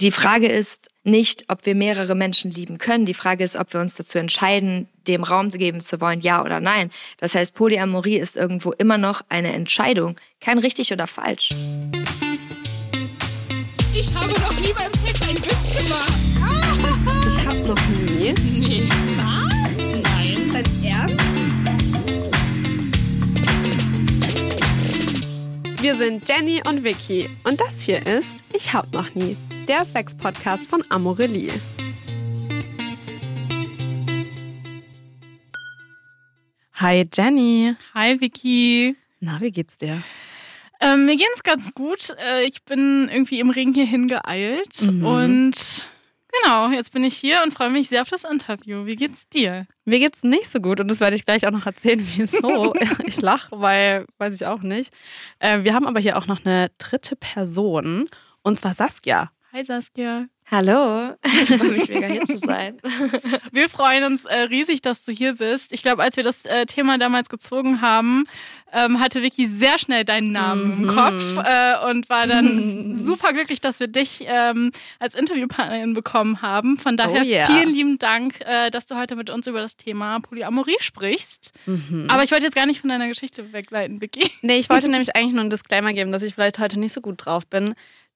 Die Frage ist nicht, ob wir mehrere Menschen lieben können. Die Frage ist, ob wir uns dazu entscheiden, dem Raum geben zu wollen, ja oder nein. Das heißt, Polyamorie ist irgendwo immer noch eine Entscheidung, kein richtig oder falsch. Ich habe noch nie beim Sex einen Witz gemacht. Ich hab noch nie. Nee. Wir sind Jenny und Vicky und das hier ist Ich hab noch nie, der Sex-Podcast von Amorelie. Hi Jenny. Hi Vicky. Na, wie geht's dir? Ähm, mir geht's ganz gut. Äh, ich bin irgendwie im Regen hierhin geeilt Mhm. und genau, jetzt bin ich hier und freue mich sehr auf das Interview. Wie geht's dir? Mir geht's nicht so gut und das werde ich gleich auch noch erzählen, wieso. ich lache, weil weiß ich auch nicht. Äh, wir haben aber hier auch noch eine dritte Person und zwar Saskia. Hi Saskia. Hallo, ich freue mich mega hier zu sein. Wir freuen uns äh, riesig, dass du hier bist. Ich glaube, als wir das äh, Thema damals gezogen haben, ähm, hatte Vicky sehr schnell deinen Namen Mhm. im Kopf äh, und war dann super glücklich, dass wir dich ähm, als Interviewpartnerin bekommen haben. Von daher Oh yeah. vielen lieben Dank, äh, dass du heute mit uns über das Thema Polyamorie sprichst. Mhm. Aber ich wollte jetzt gar nicht von deiner Geschichte wegleiten, Vicky. Nee, ich wollte nämlich eigentlich nur einen Disclaimer geben, dass ich vielleicht heute nicht so gut drauf bin.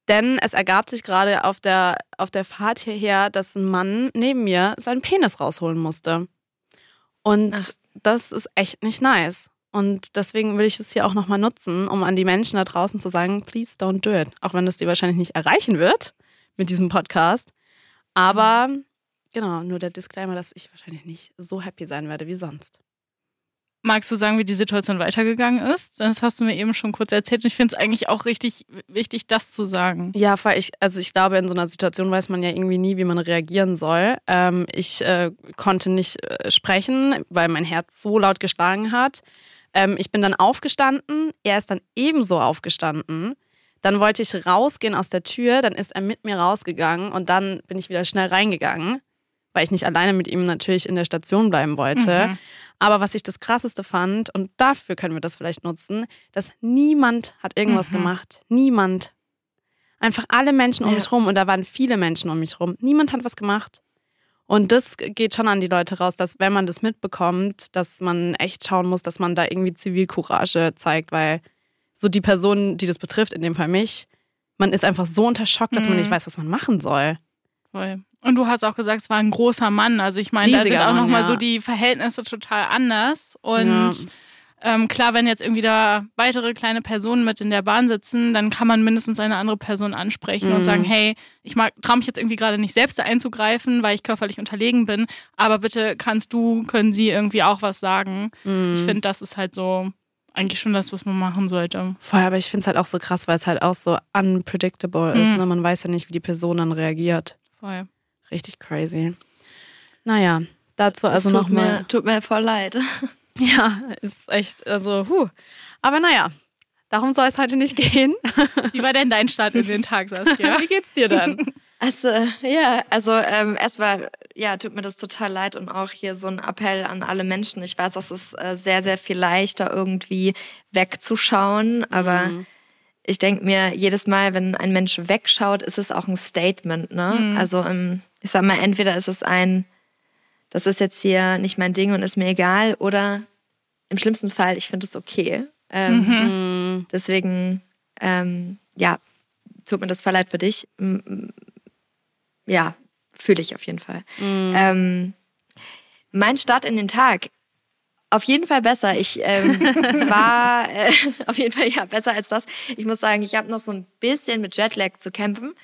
Denn es ergab sich gerade auf der, auf der Fahrt hierher, dass ein Mann neben mir seinen Penis rausholen musste. Und Ach. das ist echt nicht nice. Und deswegen will ich es hier auch nochmal nutzen, um an die Menschen da draußen zu sagen, please don't do it. Auch wenn das die wahrscheinlich nicht erreichen wird mit diesem Podcast. Aber genau, nur der Disclaimer, dass ich wahrscheinlich nicht so happy sein werde wie sonst. Magst du sagen, wie die Situation weitergegangen ist? Das hast du mir eben schon kurz erzählt. Und ich finde es eigentlich auch richtig wichtig, das zu sagen. Ja, weil ich, also ich glaube, in so einer Situation weiß man ja irgendwie nie, wie man reagieren soll. Ähm, ich äh, konnte nicht äh, sprechen, weil mein Herz so laut geschlagen hat. Ähm, ich bin dann aufgestanden, er ist dann ebenso aufgestanden. Dann wollte ich rausgehen aus der Tür, dann ist er mit mir rausgegangen und dann bin ich wieder schnell reingegangen, weil ich nicht alleine mit ihm natürlich in der Station bleiben wollte. Mhm. Aber was ich das Krasseste fand, und dafür können wir das vielleicht nutzen, dass niemand hat irgendwas Mhm. gemacht. Niemand. Einfach alle Menschen um Ja. mich rum, und da waren viele Menschen um mich rum. Niemand hat was gemacht. Und das geht schon an die Leute raus, dass wenn man das mitbekommt, dass man echt schauen muss, dass man da irgendwie Zivilcourage zeigt, weil so die Person, die das betrifft, in dem Fall mich, man ist einfach so unter Schock, dass man Mhm. nicht weiß, was man machen soll. Voll. Und du hast auch gesagt, es war ein großer Mann. Also ich meine, da sind Riesiger auch nochmal ja. so die Verhältnisse total anders. Und Ja. ähm, klar, wenn jetzt irgendwie da weitere kleine Personen mit in der Bahn sitzen, dann kann man mindestens eine andere Person ansprechen Mhm. und sagen, hey, ich mag, traue mich jetzt irgendwie gerade nicht selbst einzugreifen, weil ich körperlich unterlegen bin. Aber bitte kannst du, können sie irgendwie auch was sagen. Mhm. Ich finde, das ist halt so eigentlich schon das, was man machen sollte. Voll, aber ich finde es halt auch so krass, weil es halt auch so unpredictable ist. Mhm. Ne? Man weiß ja nicht, wie die Person dann reagiert. Voll. Richtig crazy. Naja, dazu also nochmal. tut mir voll leid. Ja, ist echt, also, huh. Aber naja, darum soll es heute nicht gehen. Wie war denn dein Start in den Tag, Saskia? Wie geht's dir dann? Also, ja, also ähm, erstmal, ja, tut mir das total leid und auch hier so ein Appell an alle Menschen. Ich weiß, das ist äh, sehr, sehr viel leichter irgendwie wegzuschauen, aber Mhm. ich denke mir, jedes Mal, wenn ein Mensch wegschaut, ist es auch ein Statement, ne? Mhm. Also, ähm, ich sag mal, entweder ist es ein, das ist jetzt hier nicht mein Ding und ist mir egal, oder im schlimmsten Fall, ich finde es okay. Ähm, Mhm. Deswegen, ähm, ja, tut mir das voll leid für dich. Ja, fühle ich auf jeden Fall. Mhm. Ähm, mein Start in den Tag, auf jeden Fall besser. Ich ähm, war äh, auf jeden Fall ja besser als das. Ich muss sagen, ich habe noch so ein bisschen mit Jetlag zu kämpfen,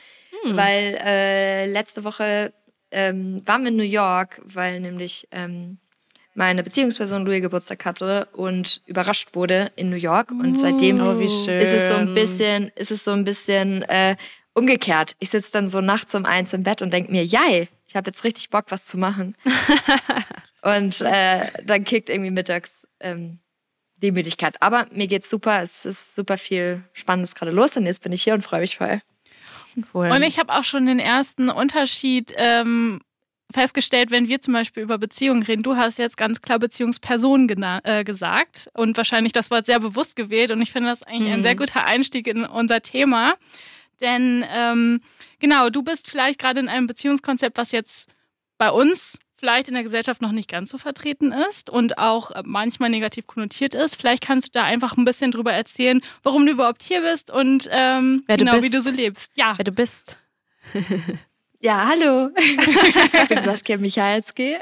weil äh, letzte Woche ähm, waren wir in New York, weil nämlich ähm, meine Beziehungsperson Louis Geburtstag hatte und überrascht wurde in New York. Und seitdem Oh, wie schön. ist es so ein bisschen, ist es so ein bisschen äh, umgekehrt. Ich sitze dann so nachts um eins im Bett und denke mir, jei, ich habe jetzt richtig Bock, was zu machen. und äh, dann kickt irgendwie mittags ähm, die Müdigkeit. Aber mir geht's super. Es ist super viel Spannendes gerade los und jetzt bin ich hier und freue mich voll. Cool. Und ich habe auch schon den ersten Unterschied ähm, festgestellt, wenn wir zum Beispiel über Beziehungen reden. Du hast jetzt ganz klar Beziehungsperson äh, gesagt und wahrscheinlich das Wort sehr bewusst gewählt. Und ich finde das eigentlich ein sehr guter Einstieg in unser Thema. Denn ähm, genau, du bist vielleicht gerade in einem Beziehungskonzept, was jetzt bei uns vielleicht in der Gesellschaft noch nicht ganz so vertreten ist und auch äh, manchmal negativ konnotiert ist. Vielleicht kannst du da einfach ein bisschen drüber erzählen, warum du überhaupt hier bist und ähm, du genau, bist. wie du so lebst. Ja. Wer du bist. Ja, hallo. ich bin Saskia Michalski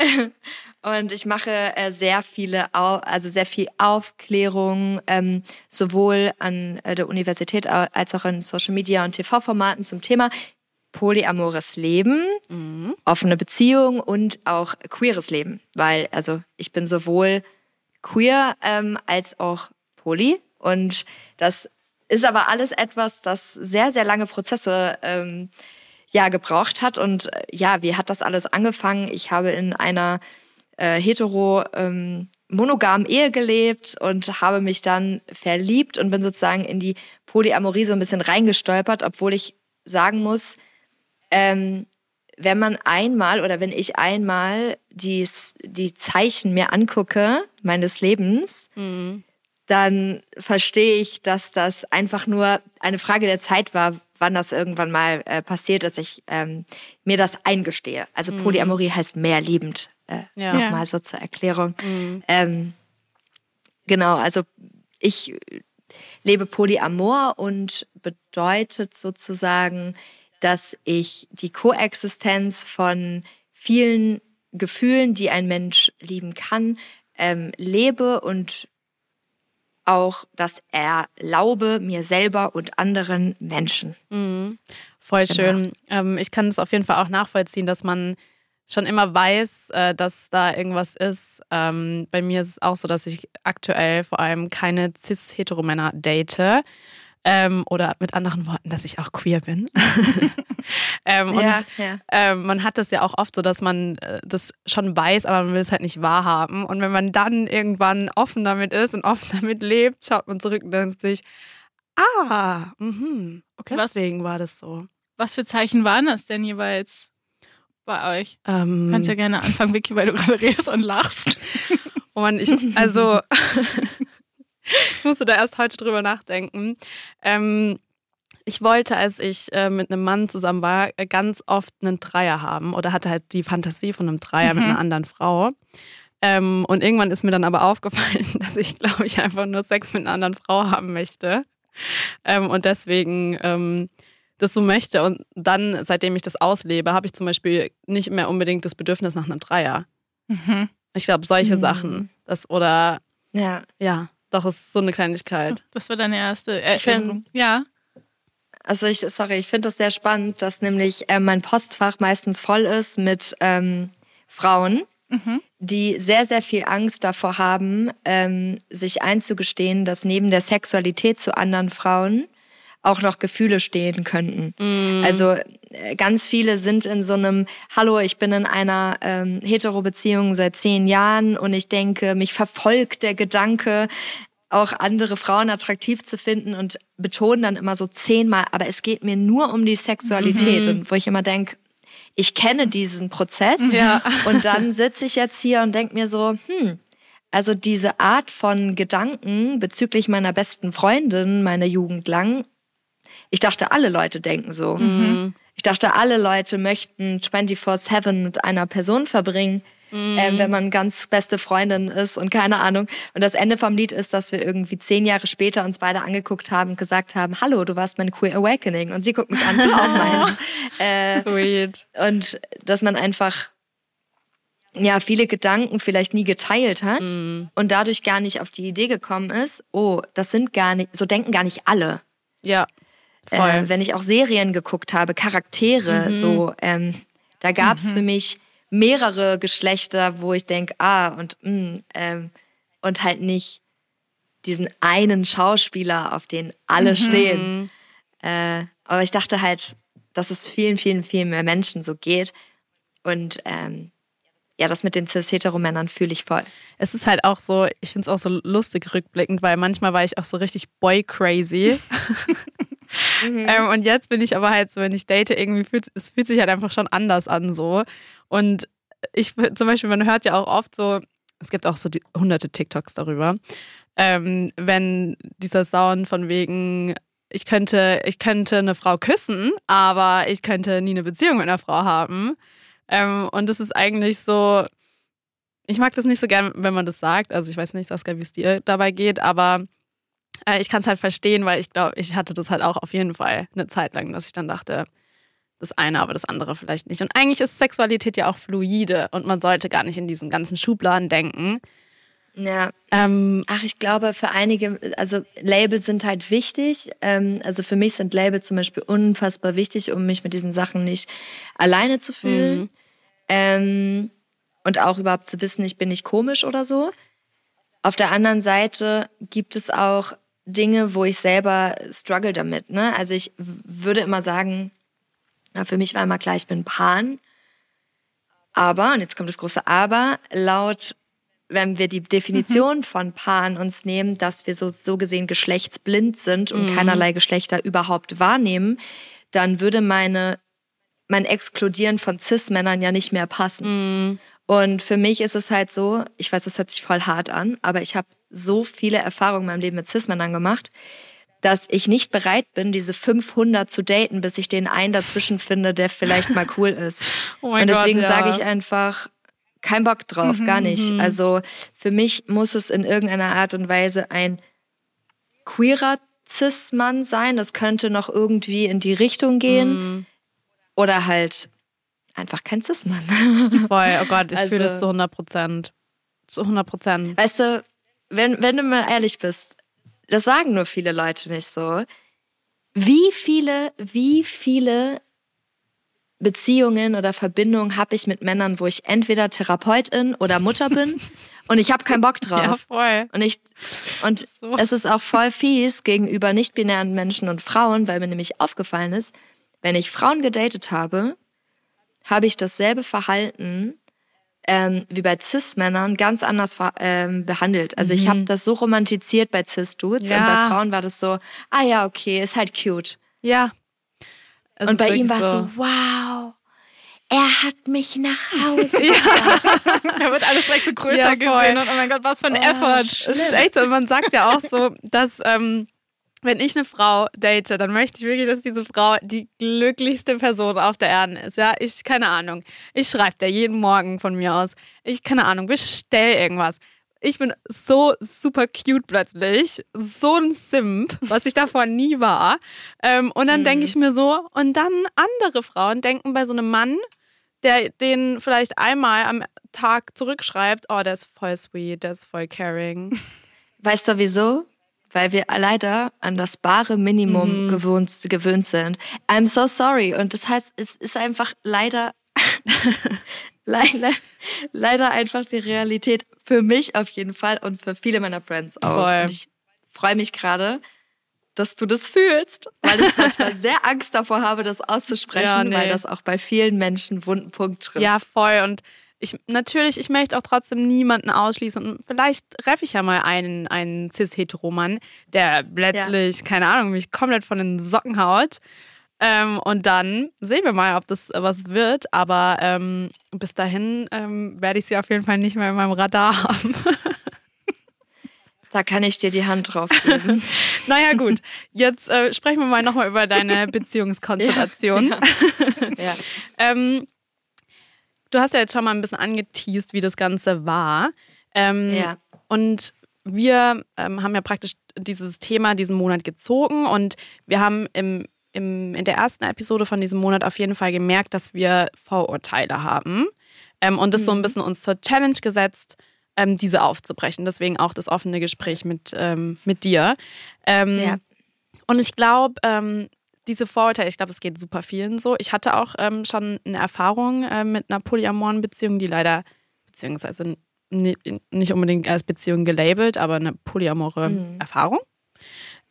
und ich mache äh, sehr viele, Au also sehr viel Aufklärung, ähm, sowohl an äh, der Universität als auch in Social Media und TV-Formaten zum Thema polyamores Leben, offene Beziehung und auch queeres Leben, weil also ich bin sowohl queer ähm, als auch poly. Und das ist aber alles etwas, das sehr sehr lange Prozesse ähm, ja gebraucht hat. Und äh, ja, wie hat das alles angefangen? Ich habe in einer äh, hetero ähm, monogamen Ehe gelebt und habe mich dann verliebt und bin sozusagen in die Polyamorie so ein bisschen reingestolpert, obwohl ich sagen muss, ähm, wenn man einmal oder wenn ich einmal die, die Zeichen mir angucke meines Lebens, dann verstehe ich, dass das einfach nur eine Frage der Zeit war, wann das irgendwann mal äh, passiert, dass ich ähm, mir das eingestehe. Also Polyamorie heißt mehr liebend. Äh, Ja. Nochmal so zur Erklärung. Ähm, genau, also ich lebe Polyamor und bedeutet sozusagen, dass ich die Koexistenz von vielen Gefühlen, die ein Mensch lieben kann, ähm, lebe und auch das erlaube mir selber und anderen Menschen. Voll schön. Ähm, ich kann es auf jeden Fall auch nachvollziehen, dass man schon immer weiß, äh, dass da irgendwas ist. Ähm, bei mir ist es auch so, dass ich aktuell vor allem keine cis-hetero-Männer date. Ähm, oder mit anderen Worten, dass ich auch queer bin. ähm, und Ja, ja. ähm, man hat das ja auch oft so, dass man äh, das schon weiß, aber man will es halt nicht wahrhaben. Und wenn man dann irgendwann offen damit ist und offen damit lebt, schaut man zurück und denkt sich, ah, mhm, okay, Was- deswegen war das so. Was für Zeichen waren das denn jeweils bei euch? Ähm, Du kannst ja gerne anfangen, Vicky, weil du gerade redest und lachst. Oh Mann, ich, also, ich musste da erst heute drüber nachdenken. Ähm, ich wollte, als ich äh, mit einem Mann zusammen war, ganz oft einen Dreier haben oder hatte halt die Fantasie von einem Dreier mit einer anderen Frau. Ähm, und irgendwann ist mir dann aber aufgefallen, dass ich, glaube ich, einfach nur Sex mit einer anderen Frau haben möchte. Ähm, und deswegen ähm, das so möchte. Und dann, seitdem ich das auslebe, habe ich zum Beispiel nicht mehr unbedingt das Bedürfnis nach einem Dreier. Mhm. Ich glaube, solche Mhm. Sachen. Das, oder Ja, ja, doch, es ist so eine Kleinigkeit. Das war deine erste find- Erinnerung. Ja. Also ich, sorry, ich finde das sehr spannend, dass nämlich äh, mein Postfach meistens voll ist mit ähm, Frauen, die sehr, sehr viel Angst davor haben, ähm, sich einzugestehen, dass neben der Sexualität zu anderen Frauen auch noch Gefühle stehen könnten. Also äh, ganz viele sind in so einem, hallo, ich bin in einer ähm, Hetero-Beziehung seit zehn Jahren und ich denke, mich verfolgt der Gedanke, auch andere Frauen attraktiv zu finden und betonen dann immer so zehnmal, aber es geht mir nur um die Sexualität und wo ich immer denke, ich kenne diesen Prozess Ja. und dann sitze ich jetzt hier und denke mir so, hm, also diese Art von Gedanken bezüglich meiner besten Freundin, meiner Jugend lang, ich dachte, alle Leute denken so. Ich dachte, alle Leute möchten 24-7 mit einer Person verbringen, ähm, wenn man ganz beste Freundin ist und keine Ahnung. Und das Ende vom Lied ist, dass wir irgendwie zehn Jahre später uns beide angeguckt haben und gesagt haben, hallo, du warst mein Queer Awakening. Und sie guckt mich an, du auch mein. Äh, Sweet. und dass man einfach ja viele Gedanken vielleicht nie geteilt hat Mhm. und dadurch gar nicht auf die Idee gekommen ist, oh, das sind gar nicht, so denken gar nicht alle. Ja. Äh, wenn ich auch Serien geguckt habe, Charaktere, Mhm. so, ähm, da gab es für mich mehrere Geschlechter, wo ich denke, ah, und mm, ähm, und halt nicht diesen einen Schauspieler, auf den alle Mhm. stehen. Äh, aber ich dachte halt, dass es vielen, vielen, vielen mehr Menschen so geht. Und ähm, ja, das mit den cis-hetero-Männern fühle ich voll. Es ist halt auch so, ich finde es auch so lustig rückblickend, weil manchmal war ich auch so richtig boy-crazy. ähm, und jetzt bin ich aber halt so, wenn ich date, irgendwie fühlt es fühlt sich halt einfach schon anders an so. Und ich zum Beispiel, man hört ja auch oft so, es gibt auch so die, hunderte TikToks darüber, ähm, wenn dieser Sound von wegen ich könnte, ich könnte eine Frau küssen, aber ich könnte nie eine Beziehung mit einer Frau haben. Ähm, und das ist eigentlich so, ich mag das nicht so gern, wenn man das sagt. Also ich weiß nicht, Saskia, wie es dir dabei geht, aber äh, ich kann es halt verstehen, weil ich glaube, ich hatte das halt auch auf jeden Fall eine Zeit lang, dass ich dann dachte, das eine, aber das andere vielleicht nicht. Und eigentlich ist Sexualität ja auch fluide und man sollte gar nicht in diesen ganzen Schubladen denken. Ja. Ähm, Ach, ich glaube, für einige, also Labels sind halt wichtig. Ähm, also für mich sind Labels zum Beispiel unfassbar wichtig, um mich mit diesen Sachen nicht alleine zu fühlen. Mhm. Ähm, und auch überhaupt zu wissen, ich bin nicht komisch oder so. Auf der anderen Seite gibt es auch Dinge, wo ich selber struggle damit. Ne? Also ich würde immer sagen, für mich war immer klar, ich bin Pan. Aber, und jetzt kommt das große Aber, laut, wenn wir die Definition von Pan uns nehmen, dass wir so, so gesehen geschlechtsblind sind und keinerlei Geschlechter überhaupt wahrnehmen, dann würde meine, mein Exkludieren von Cis-Männern ja nicht mehr passen. Und für mich ist es halt so, ich weiß, das hört sich voll hart an, aber ich habe so viele Erfahrungen in meinem Leben mit Cis-Männern gemacht, dass ich nicht bereit bin, diese 500 zu daten, bis ich den einen dazwischen finde, der vielleicht mal cool ist. Oh mein und deswegen Gott, ja. sage ich einfach, kein Bock drauf, gar nicht. Also für mich muss es in irgendeiner Art und Weise ein queerer Cis-Mann sein. Das könnte noch irgendwie in die Richtung gehen. Oder halt einfach kein Cis-Mann. voll, oh Gott, ich Also- fühle das zu 100 Prozent. Zu 100 Prozent. Weißt du, wenn, wenn du mal ehrlich bist, das sagen nur viele Leute nicht so. Wie viele, wie viele Beziehungen oder Verbindungen habe ich mit Männern, wo ich entweder Therapeutin oder Mutter bin und ich habe keinen Bock drauf. Ja, voll. Und ich und So. es ist auch voll fies gegenüber nicht-binären Menschen und Frauen, weil mir nämlich aufgefallen ist, wenn ich Frauen gedatet habe, habe ich dasselbe Verhalten ähm, wie bei Cis-Männern ganz anders ähm, behandelt. Also ich habe das so romantisiert bei Cis-Dudes und Mhm. Ja. bei Frauen war das so, ah ja, okay, ist halt cute. Ja. Es und bei ihm war es so, wow, er hat mich nach Hause. Da wird alles direkt so größer Ja, gesehen und oh mein Gott, was für ein Effort. Es ist echt so, man sagt ja auch so, dass ähm, wenn ich eine Frau date, dann möchte ich wirklich, dass diese Frau die glücklichste Person auf der Erde ist. Ja, ich, keine Ahnung. Ich schreibe der jeden Morgen von mir aus. Ich, keine Ahnung, bestell irgendwas. Ich bin so super cute plötzlich. So ein Simp, was ich davor nie war. Ähm, und dann denke ich mir so, und dann andere Frauen denken bei so einem Mann, der den vielleicht einmal am Tag zurückschreibt, oh, der ist voll sweet, der ist voll caring. Weißt du wieso? Weil wir leider an das bare Minimum Mhm. gewohnt, gewöhnt sind. I'm so sorry. Und das heißt, es ist einfach leider, leider, leider einfach die Realität. Für mich auf jeden Fall und für viele meiner Friends auch. Voll. Und ich freue mich gerade, dass du das fühlst, weil ich manchmal sehr Angst davor habe, das auszusprechen, Ja, nee. weil das auch bei vielen Menschen einen wunden Punkt trifft. Ja, voll. Und ich natürlich, ich möchte auch trotzdem niemanden ausschließen. Und vielleicht treffe ich ja mal einen, einen Cis-Hetero-Mann, der plötzlich, keine Ahnung, mich komplett von den Socken haut. Ähm, und dann sehen wir mal, ob das was wird. Aber ähm, bis dahin ähm, werde ich sie auf jeden Fall nicht mehr in meinem Radar haben. Da kann ich dir die Hand drauf geben. naja, gut. Jetzt äh, sprechen wir mal nochmal über deine Beziehungskonstellation. ja. Ähm, du hast ja jetzt schon mal ein bisschen angeteased, wie das Ganze war. Ähm, Ja. Und wir ähm, haben ja praktisch dieses Thema diesen Monat gezogen und wir haben im, im, in der ersten Episode von diesem Monat auf jeden Fall gemerkt, dass wir Vorurteile haben ähm, und das so ein bisschen uns zur Challenge gesetzt, ähm, diese aufzubrechen. Deswegen auch das offene Gespräch mit, ähm, mit dir. Ähm, Ja. und ich glaube, ähm, diese Vorurteile, ich glaube, es geht super vielen so. Ich hatte auch ähm, schon eine Erfahrung äh, mit einer polyamoren Beziehung, die leider, beziehungsweise ni- nicht unbedingt als Beziehung gelabelt, aber eine polyamore Erfahrung,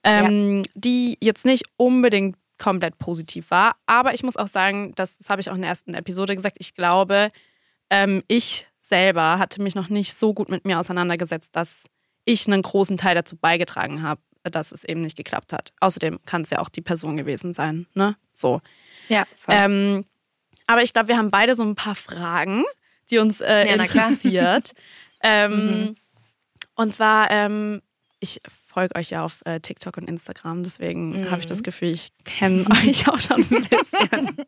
ähm, die jetzt nicht unbedingt komplett positiv war. Aber ich muss auch sagen, das, das habe ich auch in der ersten Episode gesagt, ich glaube, ähm, ich selber hatte mich noch nicht so gut mit mir auseinandergesetzt, dass ich einen großen Teil dazu beigetragen habe, dass es eben nicht geklappt hat. Außerdem kann es ja auch die Person gewesen sein, ne? So. Ja, voll. Ähm, aber ich glaube, wir haben beide so ein paar Fragen, die uns äh, Ja, interessiert. ähm, Und zwar, ähm, ich folge euch ja auf äh, TikTok und Instagram, deswegen Mhm. habe ich das Gefühl, ich kenne euch auch schon ein bisschen.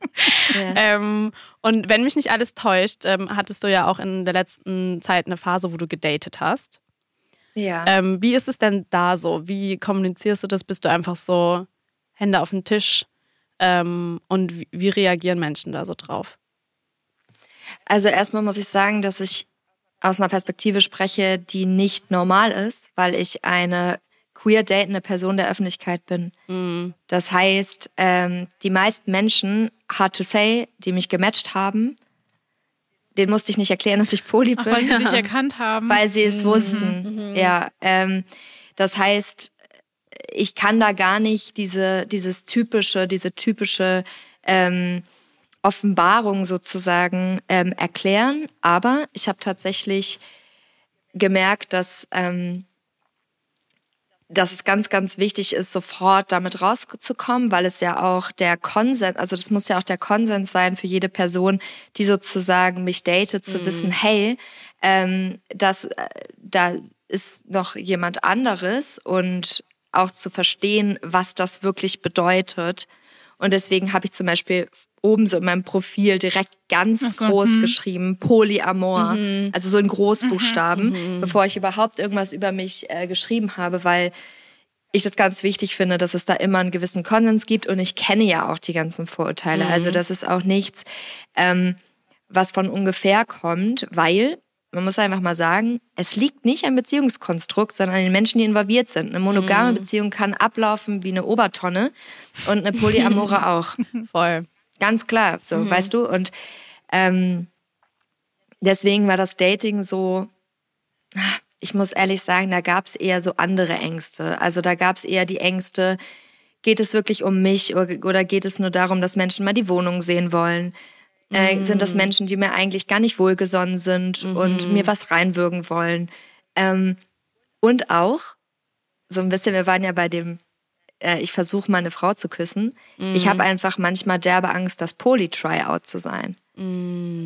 Ja. ähm, und wenn mich nicht alles täuscht, ähm, hattest du ja auch in der letzten Zeit eine Phase, wo du gedatet hast. Ja. Ähm, wie ist es denn da so? Wie kommunizierst du das? Bist du einfach so Hände auf den Tisch? Ähm, und wie, wie reagieren Menschen da so drauf? Also erstmal muss ich sagen, dass ich aus einer Perspektive spreche, die nicht normal ist, weil ich eine queer datende Person der Öffentlichkeit bin. Mhm. Das heißt, ähm, die meisten Menschen, hard to say, die mich gematcht haben, denen musste ich nicht erklären, dass ich poly Ach, bin. weil sie dich erkannt haben. weil sie es wussten. Ja, ähm, das heißt, ich kann da gar nicht diese, dieses typische, diese typische ähm, Offenbarung sozusagen ähm, erklären. Aber ich habe tatsächlich gemerkt, dass, ähm, dass es ganz, ganz wichtig ist, sofort damit rauszukommen, weil es ja auch der Konsens, also das muss ja auch der Konsens sein für jede Person, die sozusagen mich datet, zu wissen, hey, ähm, das, äh, da ist noch jemand anderes und auch zu verstehen, was das wirklich bedeutet. Und deswegen habe ich zum Beispiel oben so in meinem Profil direkt ganz Ach groß hm. geschrieben, Polyamor, Mhm. also so in Großbuchstaben, bevor ich überhaupt irgendwas über mich äh, geschrieben habe, weil ich das ganz wichtig finde, dass es da immer einen gewissen Konsens gibt und ich kenne ja auch die ganzen Vorurteile. Mhm. Also das ist auch nichts, ähm, was von ungefähr kommt, weil man muss einfach mal sagen, es liegt nicht am Beziehungskonstrukt, sondern an den Menschen, die involviert sind. Eine monogame Mhm. Beziehung kann ablaufen wie eine Obertonne und eine Polyamore auch. Voll. Ganz klar, so, Mhm. weißt du? Und ähm, deswegen war das Dating so, ich muss ehrlich sagen, da gab es eher so andere Ängste. Also da gab es eher die Ängste, geht es wirklich um mich oder, geht es nur darum, dass Menschen mal die Wohnung sehen wollen? Äh, sind das Menschen, die mir eigentlich gar nicht wohlgesonnen sind und mir was reinwürgen wollen? Ähm, und auch, so ein bisschen, wir waren ja bei dem, äh, ich versuche mal eine Frau zu küssen. Ich habe einfach manchmal derbe Angst, das Poly-Tryout zu sein.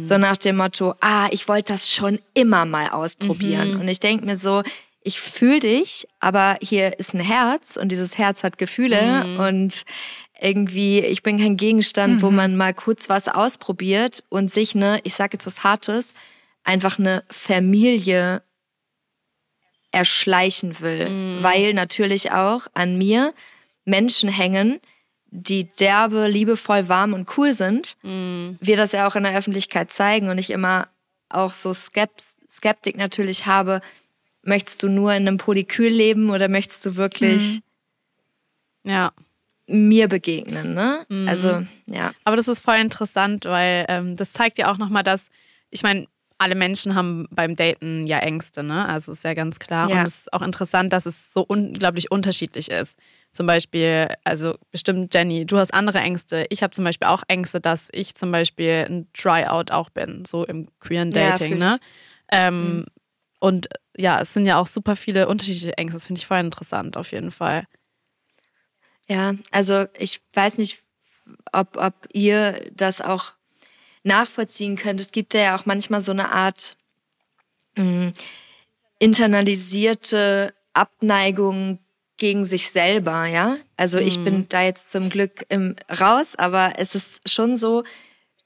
So nach dem Motto, ah, ich wollte das schon immer mal ausprobieren. Und ich denk mir so, ich fühle dich, aber hier ist ein Herz und dieses Herz hat Gefühle und irgendwie, ich bin kein Gegenstand, wo man mal kurz was ausprobiert und sich ne, ich sage jetzt was Hartes, einfach eine Familie erschleichen will, weil natürlich auch an mir Menschen hängen, die derbe, liebevoll, warm und cool sind. Wir das ja auch in der Öffentlichkeit zeigen und ich immer auch so Skept Skeptik natürlich habe, möchtest du nur in einem Polykül leben oder möchtest du wirklich Ja. mir begegnen, ne? Also, ja. Aber das ist voll interessant, weil ähm, das zeigt ja auch nochmal, dass, ich meine, alle Menschen haben beim Daten ja Ängste, ne? Also ist ja ganz klar. Ja. Und es ist auch interessant, dass es so unglaublich unterschiedlich ist. Zum Beispiel, also bestimmt Jenny, du hast andere Ängste. Ich habe zum Beispiel auch Ängste, dass ich zum Beispiel ein Tryout auch bin, so im queeren Ja, Dating, fühl ne? Ähm, Und ja, es sind ja auch super viele unterschiedliche Ängste. Das finde ich voll interessant, auf jeden Fall. Ja, also ich weiß nicht, ob, ob ihr das auch nachvollziehen könnt. Es gibt ja auch manchmal so eine Art mh, internalisierte Abneigung gegen sich selber, ja. Also ich bin da jetzt zum Glück im raus, aber es ist schon so,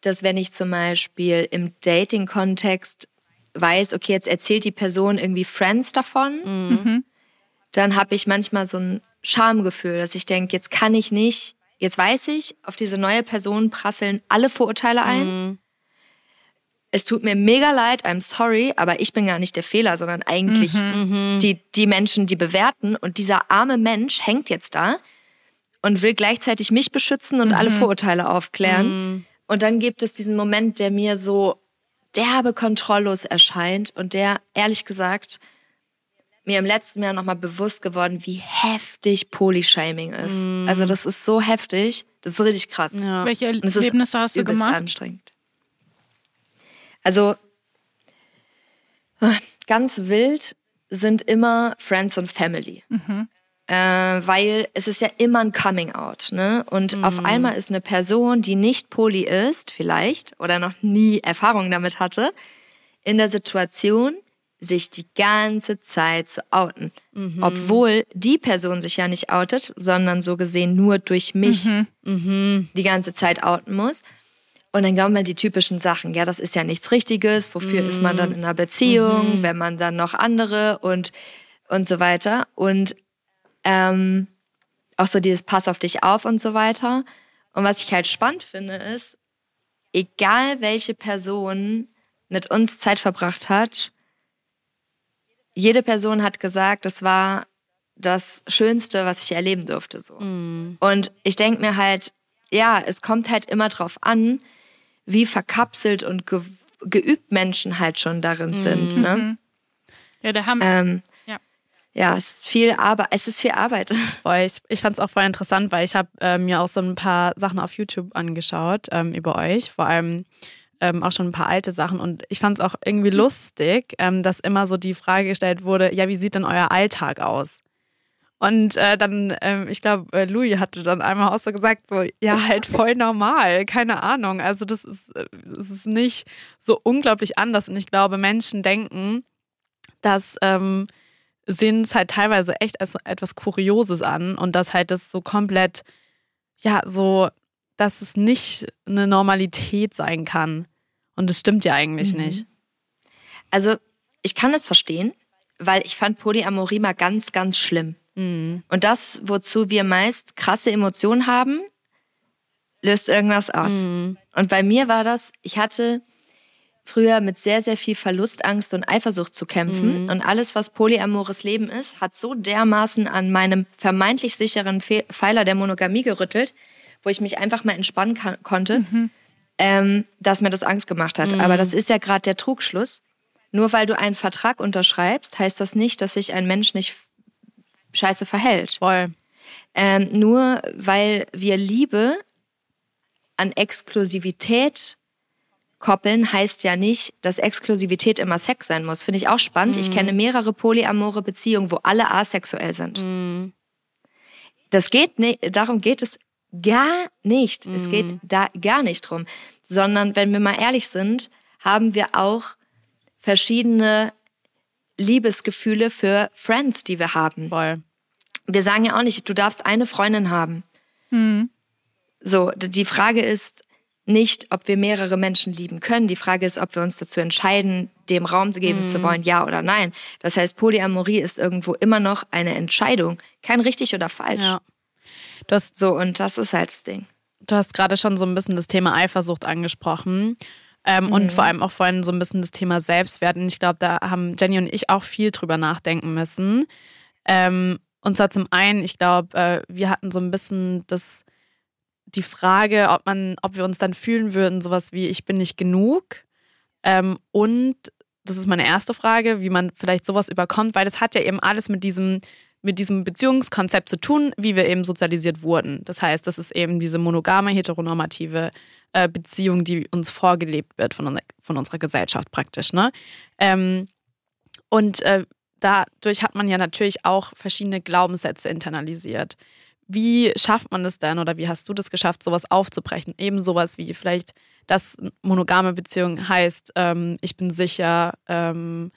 dass wenn ich zum Beispiel im Dating-Kontext weiß, okay, jetzt erzählt die Person irgendwie Friends davon, dann habe ich manchmal so ein Schamgefühl, dass ich denke, jetzt kann ich nicht, jetzt weiß ich, auf diese neue Person prasseln alle Vorurteile ein. Es tut mir mega leid, I'm sorry, aber ich bin gar nicht der Fehler, sondern eigentlich die, die Menschen, die bewerten. Und dieser arme Mensch hängt jetzt da und will gleichzeitig mich beschützen und alle Vorurteile aufklären. Und dann gibt es diesen Moment, der mir so derbe kontrolllos erscheint und der, ehrlich gesagt, mir im letzten Jahr nochmal bewusst geworden, wie heftig Polyshaming ist. Also das ist so heftig, das ist richtig krass. Ja. Welche Erlebnisse hast du gemacht? anstrengend. Also ganz wild sind immer Friends und Family. Äh, weil es ist ja immer ein Coming Out, ne? Und auf einmal ist eine Person, die nicht poly ist, vielleicht, oder noch nie Erfahrung damit hatte, in der Situation, sich die ganze Zeit zu outen. Obwohl die Person sich ja nicht outet, sondern so gesehen nur durch mich die ganze Zeit outen muss. Und dann kommen halt die typischen Sachen. Ja, das ist ja nichts Richtiges. Wofür ist man dann in einer Beziehung, wenn man dann noch andere und, und so weiter. Und ähm, auch so dieses Pass auf dich auf und so weiter. Und was ich halt spannend finde, ist, egal welche Person mit uns Zeit verbracht hat, jede Person hat gesagt, das war das Schönste, was ich erleben durfte. So. Und ich denke mir halt, ja, es kommt halt immer drauf an, wie verkapselt und ge geübt Menschen halt schon darin sind. Ne? Ja, da haben Ähm, Ja. ja, es ist viel Arbeit. Es ist viel Arbeit. Voll. Ich, ich fand es auch voll interessant, weil ich habe äh, mir auch so ein paar Sachen auf YouTube angeschaut ähm, über euch, vor allem ähm, auch schon ein paar alte Sachen. Und ich fand es auch irgendwie lustig, ähm, dass immer so die Frage gestellt wurde, ja, wie sieht denn euer Alltag aus? Und äh, dann, ähm, ich glaube, äh, Louis hatte dann einmal auch so gesagt, so, ja, halt voll normal, keine Ahnung. Also das ist, äh, das ist nicht so unglaublich anders. Und ich glaube, Menschen denken, dass ähm, sehen es halt teilweise echt als etwas Kurioses an und dass halt das so komplett, ja, so, dass es nicht eine Normalität sein kann. Und das stimmt ja eigentlich Mhm. nicht. Also, ich kann es verstehen, weil ich fand Polyamorie mal ganz, ganz schlimm. Mhm. Und das, wozu wir meist krasse Emotionen haben, löst irgendwas aus. Mhm. Und bei mir war das, ich hatte früher mit sehr, sehr viel Verlustangst und Eifersucht zu kämpfen. Mhm. Und alles, was polyamores Leben ist, hat so dermaßen an meinem vermeintlich sicheren Fe Pfeiler der Monogamie gerüttelt, wo ich mich einfach mal entspannen konnte, ähm, dass mir das Angst gemacht hat. Aber das ist ja gerade der Trugschluss. Nur weil du einen Vertrag unterschreibst, heißt das nicht, dass sich ein Mensch nicht scheiße verhält. Voll. Ähm, nur weil wir Liebe an Exklusivität koppeln, heißt ja nicht, dass Exklusivität immer Sex sein muss. Finde ich auch spannend. Ich kenne mehrere polyamore Beziehungen, wo alle asexuell sind. Das geht nicht, darum geht es gar nicht. Es geht da gar nicht drum. Sondern, wenn wir mal ehrlich sind, haben wir auch verschiedene Liebesgefühle für Friends, die wir haben Voll. wir sagen ja auch nicht, du darfst eine Freundin haben. So, d- die Frage ist nicht, ob wir mehrere Menschen lieben können. Die Frage ist, ob wir uns dazu entscheiden, dem Raum geben zu wollen, ja oder nein. Das heißt, Polyamorie ist irgendwo immer noch eine Entscheidung. Kein richtig oder falsch. Ja. So, und das ist halt das Ding. du hast gerade schon so ein bisschen das Thema Eifersucht angesprochen. Ähm, Mhm. Und vor allem auch vorhin so ein bisschen das Thema Selbstwert. Und ich glaube, da haben Jenny und ich auch viel drüber nachdenken müssen. Ähm, und zwar zum einen, ich glaube, äh, wir hatten so ein bisschen das, die Frage, ob man, ob wir uns dann fühlen würden, sowas wie ich bin nicht genug. Ähm, und das ist meine erste Frage, wie man vielleicht sowas überkommt, weil das hat ja eben alles mit diesem, mit diesem Beziehungskonzept zu tun, wie wir eben sozialisiert wurden. Das heißt, das ist eben diese monogame, heteronormative äh, Beziehung, die uns vorgelebt wird von, unser, von unserer Gesellschaft praktisch. Ne? Ähm, und äh, dadurch hat man ja natürlich auch verschiedene Glaubenssätze internalisiert. Wie schafft man das denn oder wie hast du das geschafft, sowas aufzubrechen? Eben sowas wie vielleicht, dass monogame Beziehung heißt, ähm, ich bin sicher ähm,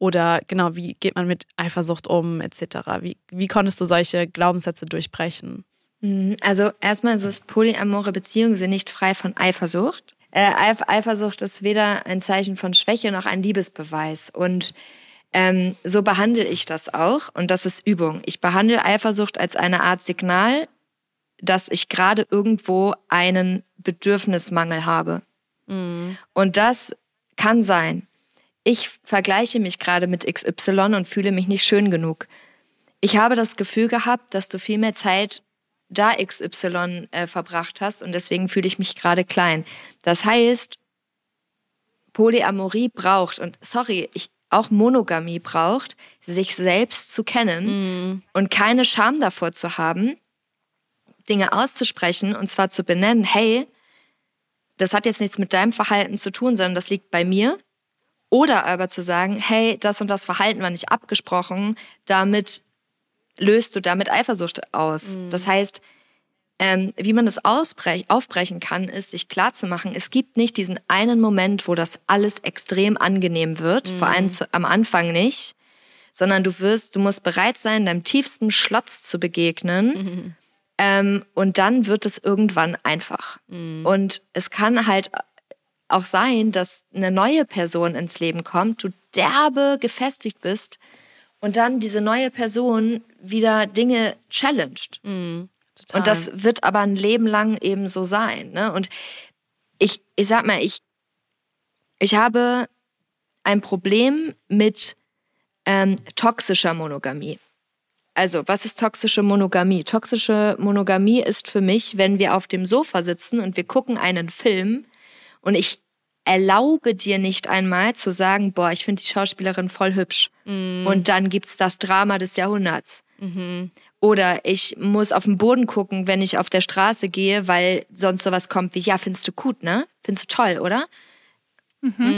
oder genau, wie geht man mit Eifersucht um etc. Wie, wie konntest du solche Glaubenssätze durchbrechen? Mhm, Also erstmal ist es polyamore Beziehungen sind nicht frei von Eifersucht. Äh, Eif Eifersucht ist weder ein Zeichen von Schwäche noch ein Liebesbeweis. Und ähm, so behandle ich das auch. Und das ist Übung. Ich behandle Eifersucht als eine Art Signal, dass ich gerade irgendwo einen Bedürfnismangel habe. Und das kann sein. Ich vergleiche mich gerade mit XY und fühle mich nicht schön genug. Ich habe das Gefühl gehabt, dass du viel mehr Zeit da XY äh, verbracht hast und deswegen fühle ich mich gerade klein. Das heißt, Polyamorie braucht und sorry, ich auch Monogamie braucht, sich selbst zu kennen und keine Scham davor zu haben, Dinge auszusprechen und zwar zu benennen, hey, das hat jetzt nichts mit deinem Verhalten zu tun, sondern das liegt bei mir. Oder aber zu sagen, hey, das und das Verhalten war nicht abgesprochen, damit löst du damit Eifersucht aus. Das heißt, Ähm, wie man das ausbrech aufbrechen kann, ist, sich klarzumachen, es gibt nicht diesen einen Moment, wo das alles extrem angenehm wird, vor allem zu, am Anfang nicht, sondern du wirst, du musst bereit sein, deinem tiefsten Schlotz zu begegnen. Ähm, und dann wird es irgendwann einfach. Und es kann halt auch sein, dass eine neue Person ins Leben kommt, du derbe gefestigt bist und dann diese neue Person wieder Dinge challenged. Total. Und das wird aber ein Leben lang eben so sein. Ne? Und ich, ich sag mal, ich, ich habe ein Problem mit ähm, toxischer Monogamie. Also, was ist toxische Monogamie? Toxische Monogamie ist für mich, wenn wir auf dem Sofa sitzen und wir gucken einen Film und ich erlaube dir nicht einmal zu sagen, boah, ich finde die Schauspielerin voll hübsch. Und dann gibt's das Drama des Jahrhunderts. Oder ich muss auf den Boden gucken, wenn ich auf der Straße gehe, weil sonst sowas kommt wie, ja, findest du gut, ne? Findest du toll, oder?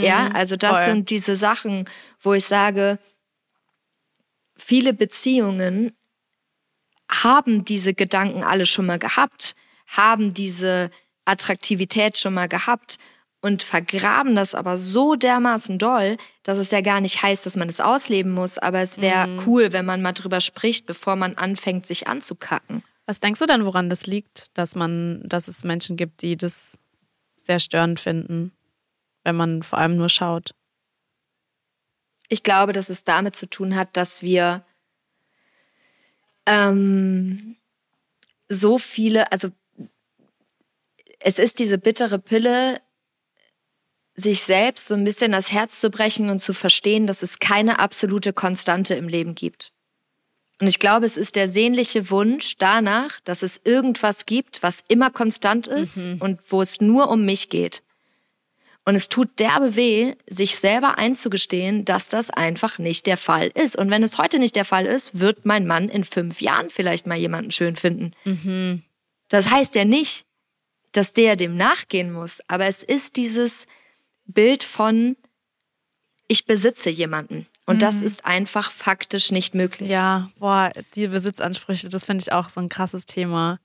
Ja, also das Voll. sind diese Sachen, wo ich sage, viele Beziehungen haben diese Gedanken alle schon mal gehabt, haben diese Attraktivität schon mal gehabt und vergraben das aber so dermaßen doll, dass es ja gar nicht heißt, dass man es ausleben muss, aber es wäre cool, wenn man mal drüber spricht, bevor man anfängt, sich anzukacken. Was denkst du dann, woran das liegt, dass man, dass es Menschen gibt, die das sehr störend finden, wenn man vor allem nur schaut? Ich glaube, dass es damit zu tun hat, dass wir ähm, so viele, also es ist diese bittere Pille, sich selbst so ein bisschen das Herz zu brechen und zu verstehen, dass es keine absolute Konstante im Leben gibt. Und ich glaube, es ist der sehnliche Wunsch danach, dass es irgendwas gibt, was immer konstant ist und wo es nur um mich geht. Und es tut derbe weh, sich selber einzugestehen, dass das einfach nicht der Fall ist. Und wenn es heute nicht der Fall ist, wird mein Mann in fünf Jahren vielleicht mal jemanden schön finden. Das heißt ja nicht, dass der dem nachgehen muss, aber es ist dieses Bild von, ich besitze jemanden. Und das ist einfach faktisch nicht möglich. Ja, boah, die Besitzansprüche, das finde ich auch so ein krasses Thema.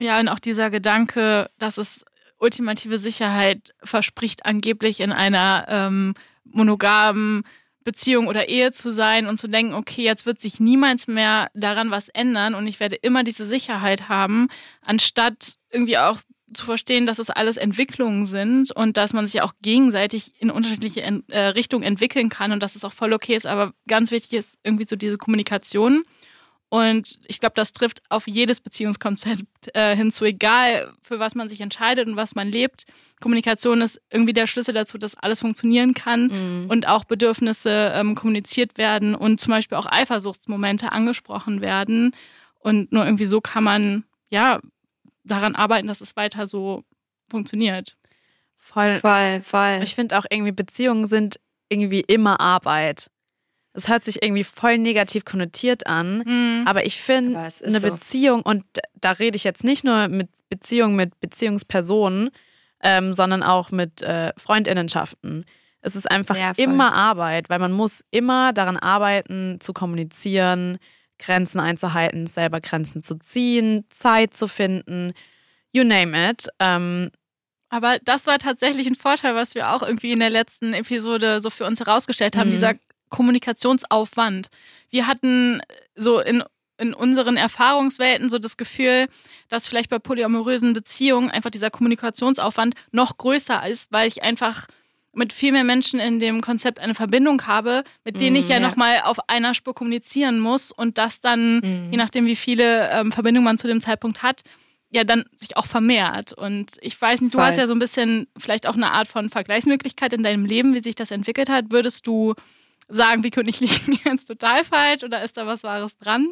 Ja, und auch dieser Gedanke, dass es ultimative Sicherheit verspricht, angeblich in einer ähm, monogamen Beziehung oder Ehe zu sein und zu denken, okay, jetzt wird sich niemals mehr daran was ändern und ich werde immer diese Sicherheit haben, anstatt irgendwie auch zu verstehen, dass es alles Entwicklungen sind und dass man sich auch gegenseitig in unterschiedliche Ent äh, Richtungen entwickeln kann und dass es auch voll okay ist. Aber ganz wichtig ist irgendwie so diese Kommunikation. Und ich glaube, das trifft auf jedes Beziehungskonzept äh, hinzu, egal für was man sich entscheidet und was man lebt. Kommunikation ist irgendwie der Schlüssel dazu, dass alles funktionieren kann und auch Bedürfnisse ähm, kommuniziert werden und zum Beispiel auch Eifersuchtsmomente angesprochen werden. Und nur irgendwie so kann man, ja, daran arbeiten, dass es weiter so funktioniert. Voll. Voll, voll. Ich finde auch irgendwie Beziehungen sind irgendwie immer Arbeit. Es hört sich irgendwie voll negativ konnotiert an, aber ich finde Aber es ist eine so. Beziehung und da rede ich jetzt nicht nur mit Beziehungen mit Beziehungspersonen, ähm, sondern auch mit äh, Freundinnenschaften. Es ist einfach Ja, immer Arbeit, weil man muss immer daran arbeiten, zu kommunizieren, Grenzen einzuhalten, selber Grenzen zu ziehen, Zeit zu finden, you name it. Ähm, Aber das war tatsächlich ein Vorteil, was wir auch irgendwie in der letzten Episode so für uns herausgestellt haben, Mhm. dieser Kommunikationsaufwand. Wir hatten so in, in unseren Erfahrungswelten so das Gefühl, dass vielleicht bei polyamorösen Beziehungen einfach dieser Kommunikationsaufwand noch größer ist, weil ich einfach mit viel mehr Menschen in dem Konzept eine Verbindung habe, mit denen ich ja, ja. nochmal auf einer Spur kommunizieren muss und das dann, je nachdem wie viele ähm, Verbindungen man zu dem Zeitpunkt hat, ja dann sich auch vermehrt. Und ich weiß nicht, du Voll. hast ja so ein bisschen vielleicht auch eine Art von Vergleichsmöglichkeit in deinem Leben, wie sich das entwickelt hat. Würdest du sagen, die König liegen jetzt total falsch oder ist da was Wahres dran?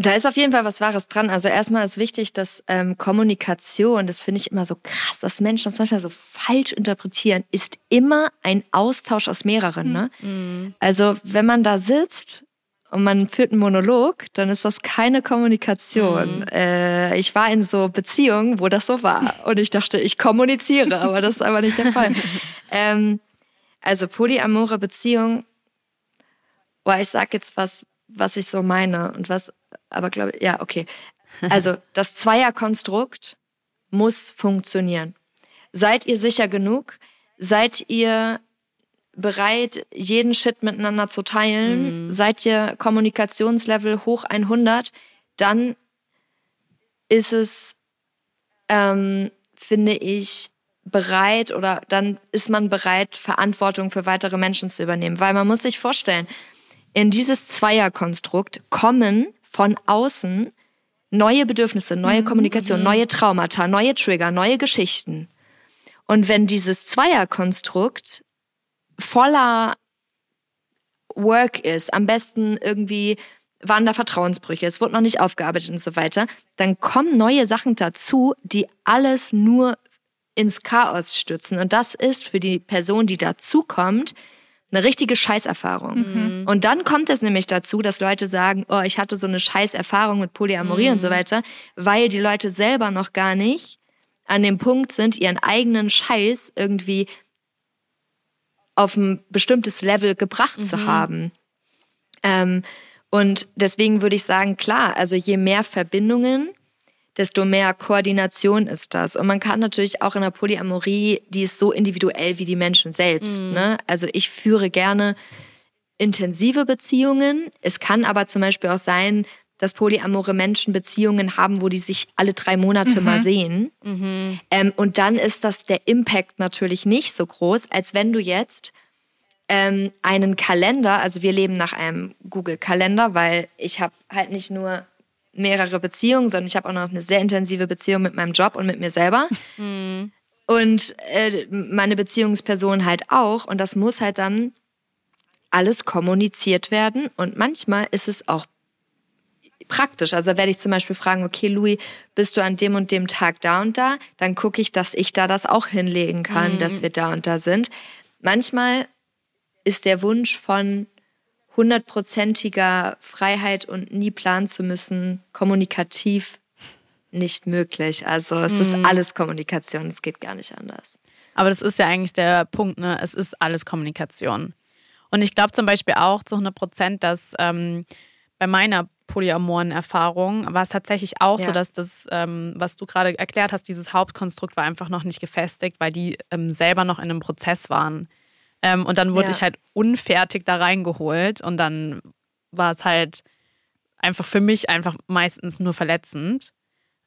Da ist auf jeden Fall was Wahres dran. Also erstmal ist wichtig, dass ähm, Kommunikation, das finde ich immer so krass, dass Menschen das manchmal so falsch interpretieren, ist immer ein Austausch aus mehreren. Ne? Also wenn man da sitzt und man führt einen Monolog, dann ist das keine Kommunikation. Äh, ich war in so Beziehungen, wo das so war. Und ich dachte, ich kommuniziere, aber das ist aber nicht der Fall. ähm, also polyamore Beziehung, boah, ich sag jetzt was, was ich so meine und was, aber glaube ja, okay. Also das Zweierkonstrukt muss funktionieren. Seid ihr sicher genug? Seid ihr bereit, jeden Shit miteinander zu teilen? Seid ihr Kommunikationslevel hoch 100? Dann ist es, ähm, finde ich, bereit oder dann ist man bereit, Verantwortung für weitere Menschen zu übernehmen. Weil man muss sich vorstellen, in dieses Zweierkonstrukt kommen von außen neue Bedürfnisse, neue Kommunikation, neue Traumata, neue Trigger, neue Geschichten. Und wenn dieses Zweierkonstrukt voller Work ist, am besten irgendwie waren da Vertrauensbrüche, es wurde noch nicht aufgearbeitet und so weiter, dann kommen neue Sachen dazu, die alles nur ins Chaos stützen. Und das ist für die Person, die dazukommt, eine richtige Scheißerfahrung. Und dann kommt es nämlich dazu, dass Leute sagen, oh, ich hatte so eine Scheißerfahrung mit Polyamorie und so weiter, weil die Leute selber noch gar nicht an dem Punkt sind, ihren eigenen Scheiß irgendwie auf ein bestimmtes Level gebracht zu haben. Ähm, und deswegen würde ich sagen, klar, also je mehr Verbindungen, desto mehr Koordination ist das. Und man kann natürlich auch in der Polyamorie, die ist so individuell wie die Menschen selbst. Ne? Also ich führe gerne intensive Beziehungen. Es kann aber zum Beispiel auch sein, dass polyamore Menschen Beziehungen haben, wo die sich alle drei Monate mal sehen. Ähm, und dann ist das der Impact natürlich nicht so groß, als wenn du jetzt ähm, einen Kalender, also wir leben nach einem Google-Kalender, weil ich habe halt nicht nur mehrere Beziehungen, sondern ich habe auch noch eine sehr intensive Beziehung mit meinem Job und mit mir selber. Und äh, meine Beziehungsperson halt auch. Und das muss halt dann alles kommuniziert werden. Und manchmal ist es auch praktisch. Also werde ich zum Beispiel fragen, okay, Louis, bist du an dem und dem Tag da und da? Dann gucke ich, dass ich da das auch hinlegen kann, dass wir da und da sind. Manchmal ist der Wunsch von hundertprozentiger Freiheit und nie planen zu müssen, kommunikativ nicht möglich. Also es ist alles Kommunikation, es geht gar nicht anders. Aber das ist ja eigentlich der Punkt, ne? Es ist alles Kommunikation. Und ich glaube zum Beispiel auch zu 100 Prozent, dass ähm, bei meiner polyamoren Erfahrung war es tatsächlich auch so, Ja. dass das, ähm, was du gerade erklärt hast, dieses Hauptkonstrukt war einfach noch nicht gefestigt, weil die ähm, selber noch in einem Prozess waren. Ähm, und dann wurde Ja. ich halt unfertig da reingeholt und dann war es halt einfach für mich einfach meistens nur verletzend.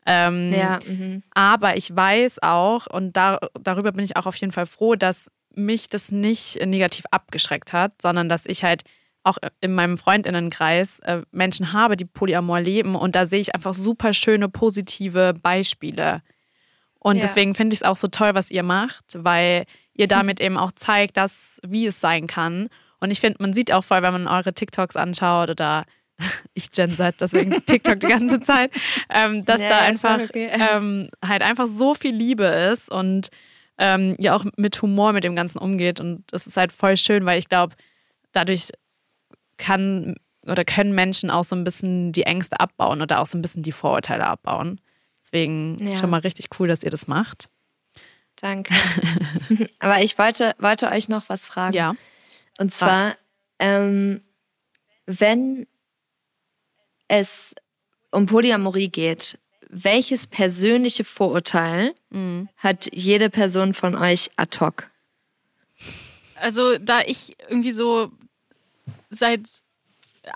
Ähm, Ja, mhm. aber ich weiß auch, und da, darüber bin ich auch auf jeden Fall froh, dass mich das nicht negativ abgeschreckt hat, sondern dass ich halt auch in meinem Freundinnenkreis äh, Menschen habe, die Polyamor leben und da sehe ich einfach super schöne, positive Beispiele. Und Ja. deswegen finde ich es auch so toll, was ihr macht, weil ihr damit eben auch zeigt, dass, wie es sein kann. Und ich finde, man sieht auch voll, wenn man eure TikToks anschaut oder ich Gen Z, deswegen TikTok die ganze Zeit, ähm, dass Ja, da einfach okay. ähm, halt einfach so viel Liebe ist und ähm, ihr auch mit Humor mit dem Ganzen umgeht. Und das ist halt voll schön, weil ich glaube, dadurch kann oder können Menschen auch so ein bisschen die Ängste abbauen oder auch so ein bisschen die Vorurteile abbauen. Deswegen Ja. schon mal richtig cool, dass ihr das macht. Danke. Aber ich wollte, wollte euch noch was fragen. Ja. Und zwar, ähm, wenn es um Polyamorie geht, welches persönliche Vorurteil Mhm. hat jede Person von euch ad hoc? Also da ich irgendwie so seit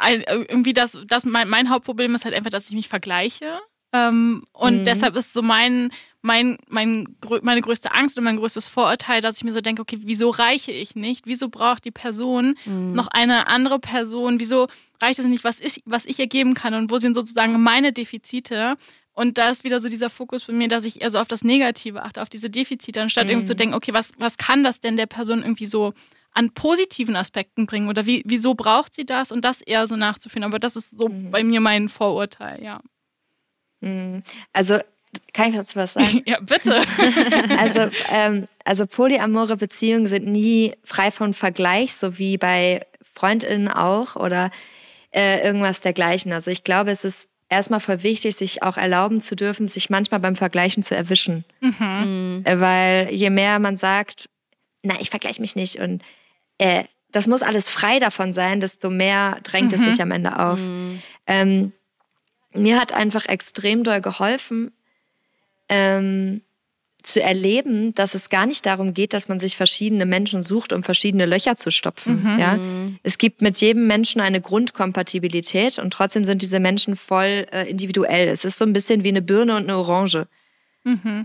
irgendwie das, das mein, mein Hauptproblem ist halt einfach, dass ich mich vergleiche. Ähm, und deshalb ist so mein, mein, mein, meine größte Angst und mein größtes Vorurteil, dass ich mir so denke, okay, wieso reiche ich nicht? Wieso braucht die Person noch eine andere Person? Wieso reicht es nicht, was ich, was ich ihr geben kann? Und wo sind sozusagen meine Defizite? Und da ist wieder so dieser Fokus bei mir, dass ich eher so auf das Negative achte, auf diese Defizite, anstatt irgendwie zu denken, okay, was, was kann das denn der Person irgendwie so an positiven Aspekten bringen? Oder wie, wieso braucht sie das? Und das eher so nachzuführen. Aber das ist so bei mir mein Vorurteil, ja. Also, kann ich dazu was sagen? Ja, bitte. Also, ähm, also polyamore Beziehungen sind nie frei von Vergleich, so wie bei FreundInnen auch oder äh, irgendwas dergleichen. Also ich glaube, es ist erstmal voll wichtig, sich auch erlauben zu dürfen, sich manchmal beim Vergleichen zu erwischen. Äh, Weil je mehr man sagt, na, ich vergleiche mich nicht und äh, das muss alles frei davon sein, desto mehr drängt es sich am Ende auf. Ähm, mir hat einfach extrem doll geholfen, ähm, zu erleben, dass es gar nicht darum geht, dass man sich verschiedene Menschen sucht, um verschiedene Löcher zu stopfen. Ja? Es gibt mit jedem Menschen eine Grundkompatibilität und trotzdem sind diese Menschen voll äh, individuell. Es ist so ein bisschen wie eine Birne und eine Orange.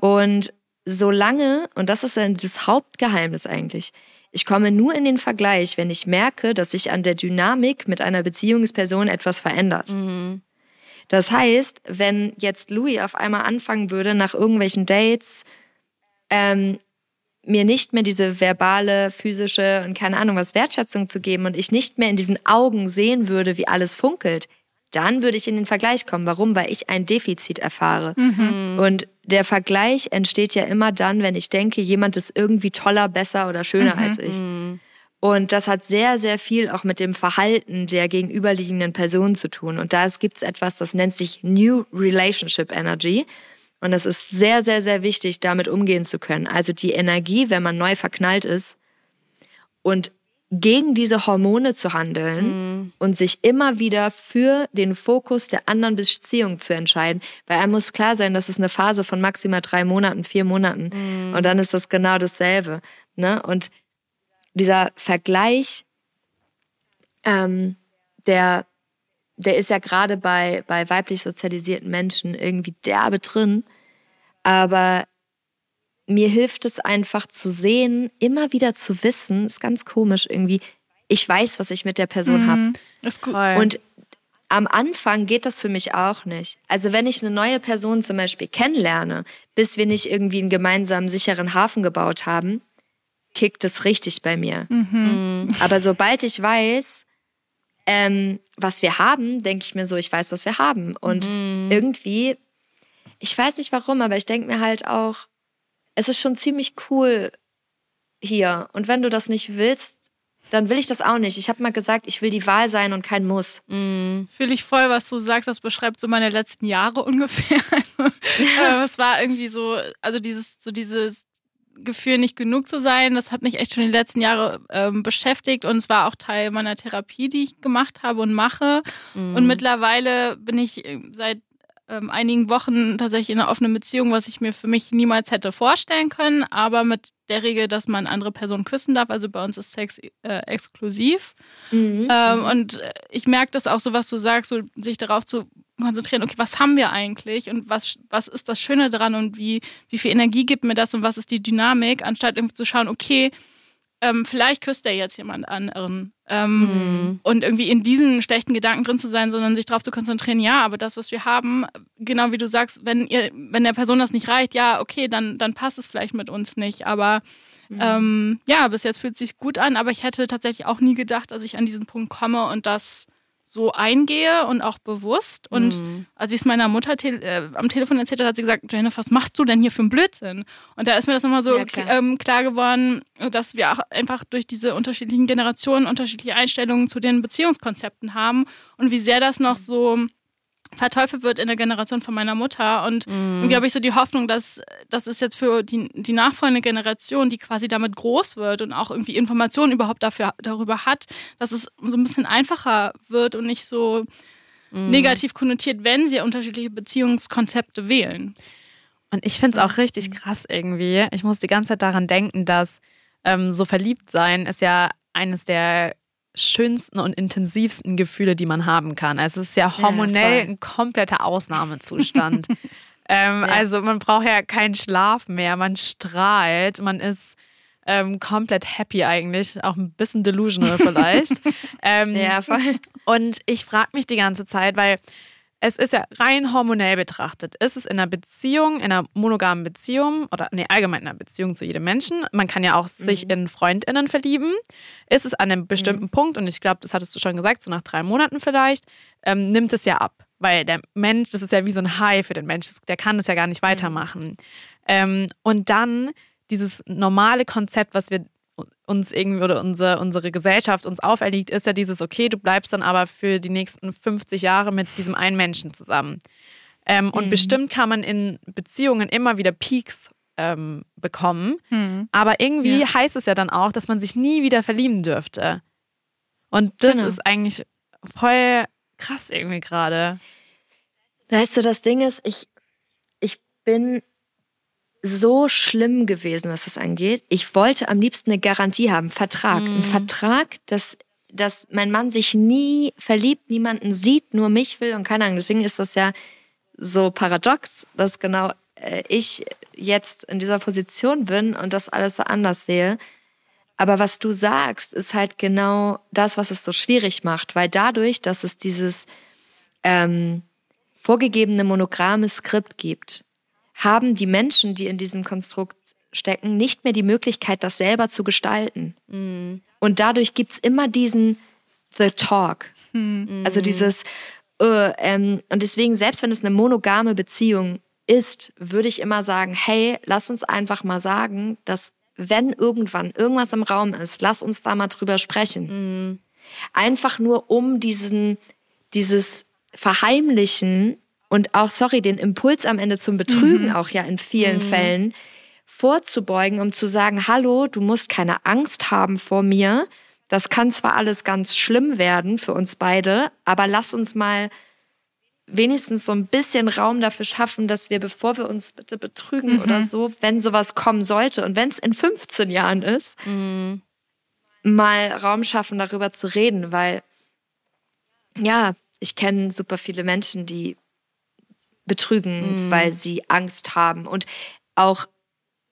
Und solange, und das ist dann das Hauptgeheimnis eigentlich, ich komme nur in den Vergleich, wenn ich merke, dass sich an der Dynamik mit einer Beziehungsperson etwas verändert. Das heißt, wenn jetzt Louis auf einmal anfangen würde, nach irgendwelchen Dates ähm, mir nicht mehr diese verbale, physische und keine Ahnung was Wertschätzung zu geben und ich nicht mehr in diesen Augen sehen würde, wie alles funkelt, dann würde ich in den Vergleich kommen. Warum? Weil ich ein Defizit erfahre. Und der Vergleich entsteht ja immer dann, wenn ich denke, jemand ist irgendwie toller, besser oder schöner als ich. Und das hat sehr, sehr viel auch mit dem Verhalten der gegenüberliegenden Person zu tun. Und da gibt es etwas, das nennt sich New Relationship Energy. Und es ist sehr, sehr, sehr wichtig, damit umgehen zu können. Also die Energie, wenn man neu verknallt ist und gegen diese Hormone zu handeln und sich immer wieder für den Fokus der anderen Beziehung zu entscheiden. Weil einem muss klar sein, das ist eine Phase von maximal drei Monaten, vier Monaten. Und dann ist das genau dasselbe. Ne? Und dieser Vergleich, ähm, der, der ist ja gerade bei, bei weiblich sozialisierten Menschen irgendwie derbe drin. Aber mir hilft es einfach zu sehen, immer wieder zu wissen, ist ganz komisch irgendwie, ich weiß, was ich mit der Person habe. Ist gut. Voll. Und am Anfang geht das für mich auch nicht. Also wenn ich eine neue Person zum Beispiel kennenlerne, bis wir nicht irgendwie einen gemeinsamen sicheren Hafen gebaut haben, kickt es richtig bei mir. Aber sobald ich weiß, ähm, was wir haben, denke ich mir so, ich weiß, was wir haben. Und irgendwie, ich weiß nicht warum, aber ich denke mir halt auch, es ist schon ziemlich cool hier. Und wenn du das nicht willst, dann will ich das auch nicht. Ich habe mal gesagt, ich will die Wahl sein und kein Muss. Fühle ich voll, was du sagst. Das beschreibt so meine letzten Jahre ungefähr. äh, es war irgendwie so, also dieses, so dieses Gefühl, nicht genug zu sein, das hat mich echt schon die letzten Jahre ähm, beschäftigt und es war auch Teil meiner Therapie, die ich gemacht habe und mache. Und mittlerweile bin ich äh, seit ähm, einigen Wochen tatsächlich in einer offenen Beziehung, was ich mir für mich niemals hätte vorstellen können, aber mit der Regel, dass man andere Personen küssen darf. Also bei uns ist Sex äh, exklusiv. Mhm. Ähm, und äh, ich merke das auch so, was du sagst, so sich darauf zu konzentrieren, okay, was haben wir eigentlich und was, was ist das Schöne dran und wie, wie viel Energie gibt mir das und was ist die Dynamik, anstatt irgendwie zu schauen, okay, ähm, vielleicht küsst er jetzt jemand anderen. Ähm, Und irgendwie in diesen schlechten Gedanken drin zu sein, sondern sich darauf zu konzentrieren, ja, aber das, was wir haben, genau wie du sagst, wenn ihr, wenn der Person das nicht reicht, ja, okay, dann, dann passt es vielleicht mit uns nicht. Aber ähm, ja, bis jetzt fühlt es sich gut an, aber ich hätte tatsächlich auch nie gedacht, dass ich an diesen Punkt komme und das so eingehe und auch bewusst. Und als ich es meiner Mutter te äh, am Telefon erzählt habe, hat sie gesagt, Jennifer, was machst du denn hier für einen Blödsinn? Und da ist mir das nochmal so Ja, klar. ähm, klar geworden, dass wir auch einfach durch diese unterschiedlichen Generationen unterschiedliche Einstellungen zu den Beziehungskonzepten haben und wie sehr das noch so verteufelt wird in der Generation von meiner Mutter. Und irgendwie habe ich so die Hoffnung, dass das ist jetzt für die, die nachfolgende Generation, die quasi damit groß wird und auch irgendwie Informationen überhaupt dafür, darüber hat, dass es so ein bisschen einfacher wird und nicht so negativ konnotiert, wenn sie unterschiedliche Beziehungskonzepte wählen. Und ich finde es auch richtig krass irgendwie. Ich muss die ganze Zeit daran denken, dass ähm, so verliebt sein ist ja eines der schönsten und intensivsten Gefühle, die man haben kann. Also es ist ja hormonell voll. ein kompletter Ausnahmezustand. ähm, Ja. Also man braucht ja keinen Schlaf mehr, man strahlt, man ist ähm, komplett happy eigentlich, auch ein bisschen delusional vielleicht. ähm, Ja, voll. und ich frage mich die ganze Zeit, weil es ist ja rein hormonell betrachtet. Ist es in einer Beziehung, in einer monogamen Beziehung oder nee, allgemein in einer Beziehung zu jedem Menschen, man kann ja auch sich in FreundInnen verlieben, ist es an einem bestimmten Punkt, und ich glaube, das hattest du schon gesagt, so nach drei Monaten vielleicht, ähm, nimmt es ja ab. Weil der Mensch, das ist ja wie so ein High für den Mensch, der kann das ja gar nicht weitermachen. Ähm, und dann dieses normale Konzept, was wir uns irgendwie oder unsere, unsere Gesellschaft uns auferlegt, ist ja dieses, okay, du bleibst dann aber für die nächsten 50 Jahre mit diesem einen Menschen zusammen. Ähm, und bestimmt kann man in Beziehungen immer wieder Peaks ähm, bekommen. Aber irgendwie Ja. heißt es ja dann auch, dass man sich nie wieder verlieben dürfte. Und das Genau. ist eigentlich voll krass irgendwie gerade. Weißt du, das Ding ist, ich, ich bin so schlimm gewesen, was das angeht. Ich wollte am liebsten eine Garantie haben, Vertrag. Ein Vertrag, dass, dass mein Mann sich nie verliebt, niemanden sieht, nur mich will und keine Ahnung. Deswegen ist das ja so paradox, dass genau äh, ich jetzt in dieser Position bin und das alles so anders sehe. Aber was du sagst, ist halt genau das, was es so schwierig macht, weil dadurch, dass es dieses ähm, vorgegebene monograme Skript gibt, haben die Menschen, die in diesem Konstrukt stecken, nicht mehr die Möglichkeit, das selber zu gestalten. Und dadurch gibt's immer diesen The Talk. Also dieses, äh, ähm, und deswegen, selbst wenn es eine monogame Beziehung ist, würde ich immer sagen, hey, lass uns einfach mal sagen, dass wenn irgendwann irgendwas im Raum ist, lass uns da mal drüber sprechen. Einfach nur um diesen, dieses Verheimlichen und auch, sorry, den Impuls am Ende zum Betrügen auch ja in vielen Fällen vorzubeugen, um zu sagen, hallo, du musst keine Angst haben vor mir. Das kann zwar alles ganz schlimm werden für uns beide, aber lass uns mal wenigstens so ein bisschen Raum dafür schaffen, dass wir, bevor wir uns bitte betrügen oder so, wenn sowas kommen sollte und wenn es in 15 Jahren ist, mal Raum schaffen, darüber zu reden, weil ja, ich kenne super viele Menschen, die betrügen, weil sie Angst haben und auch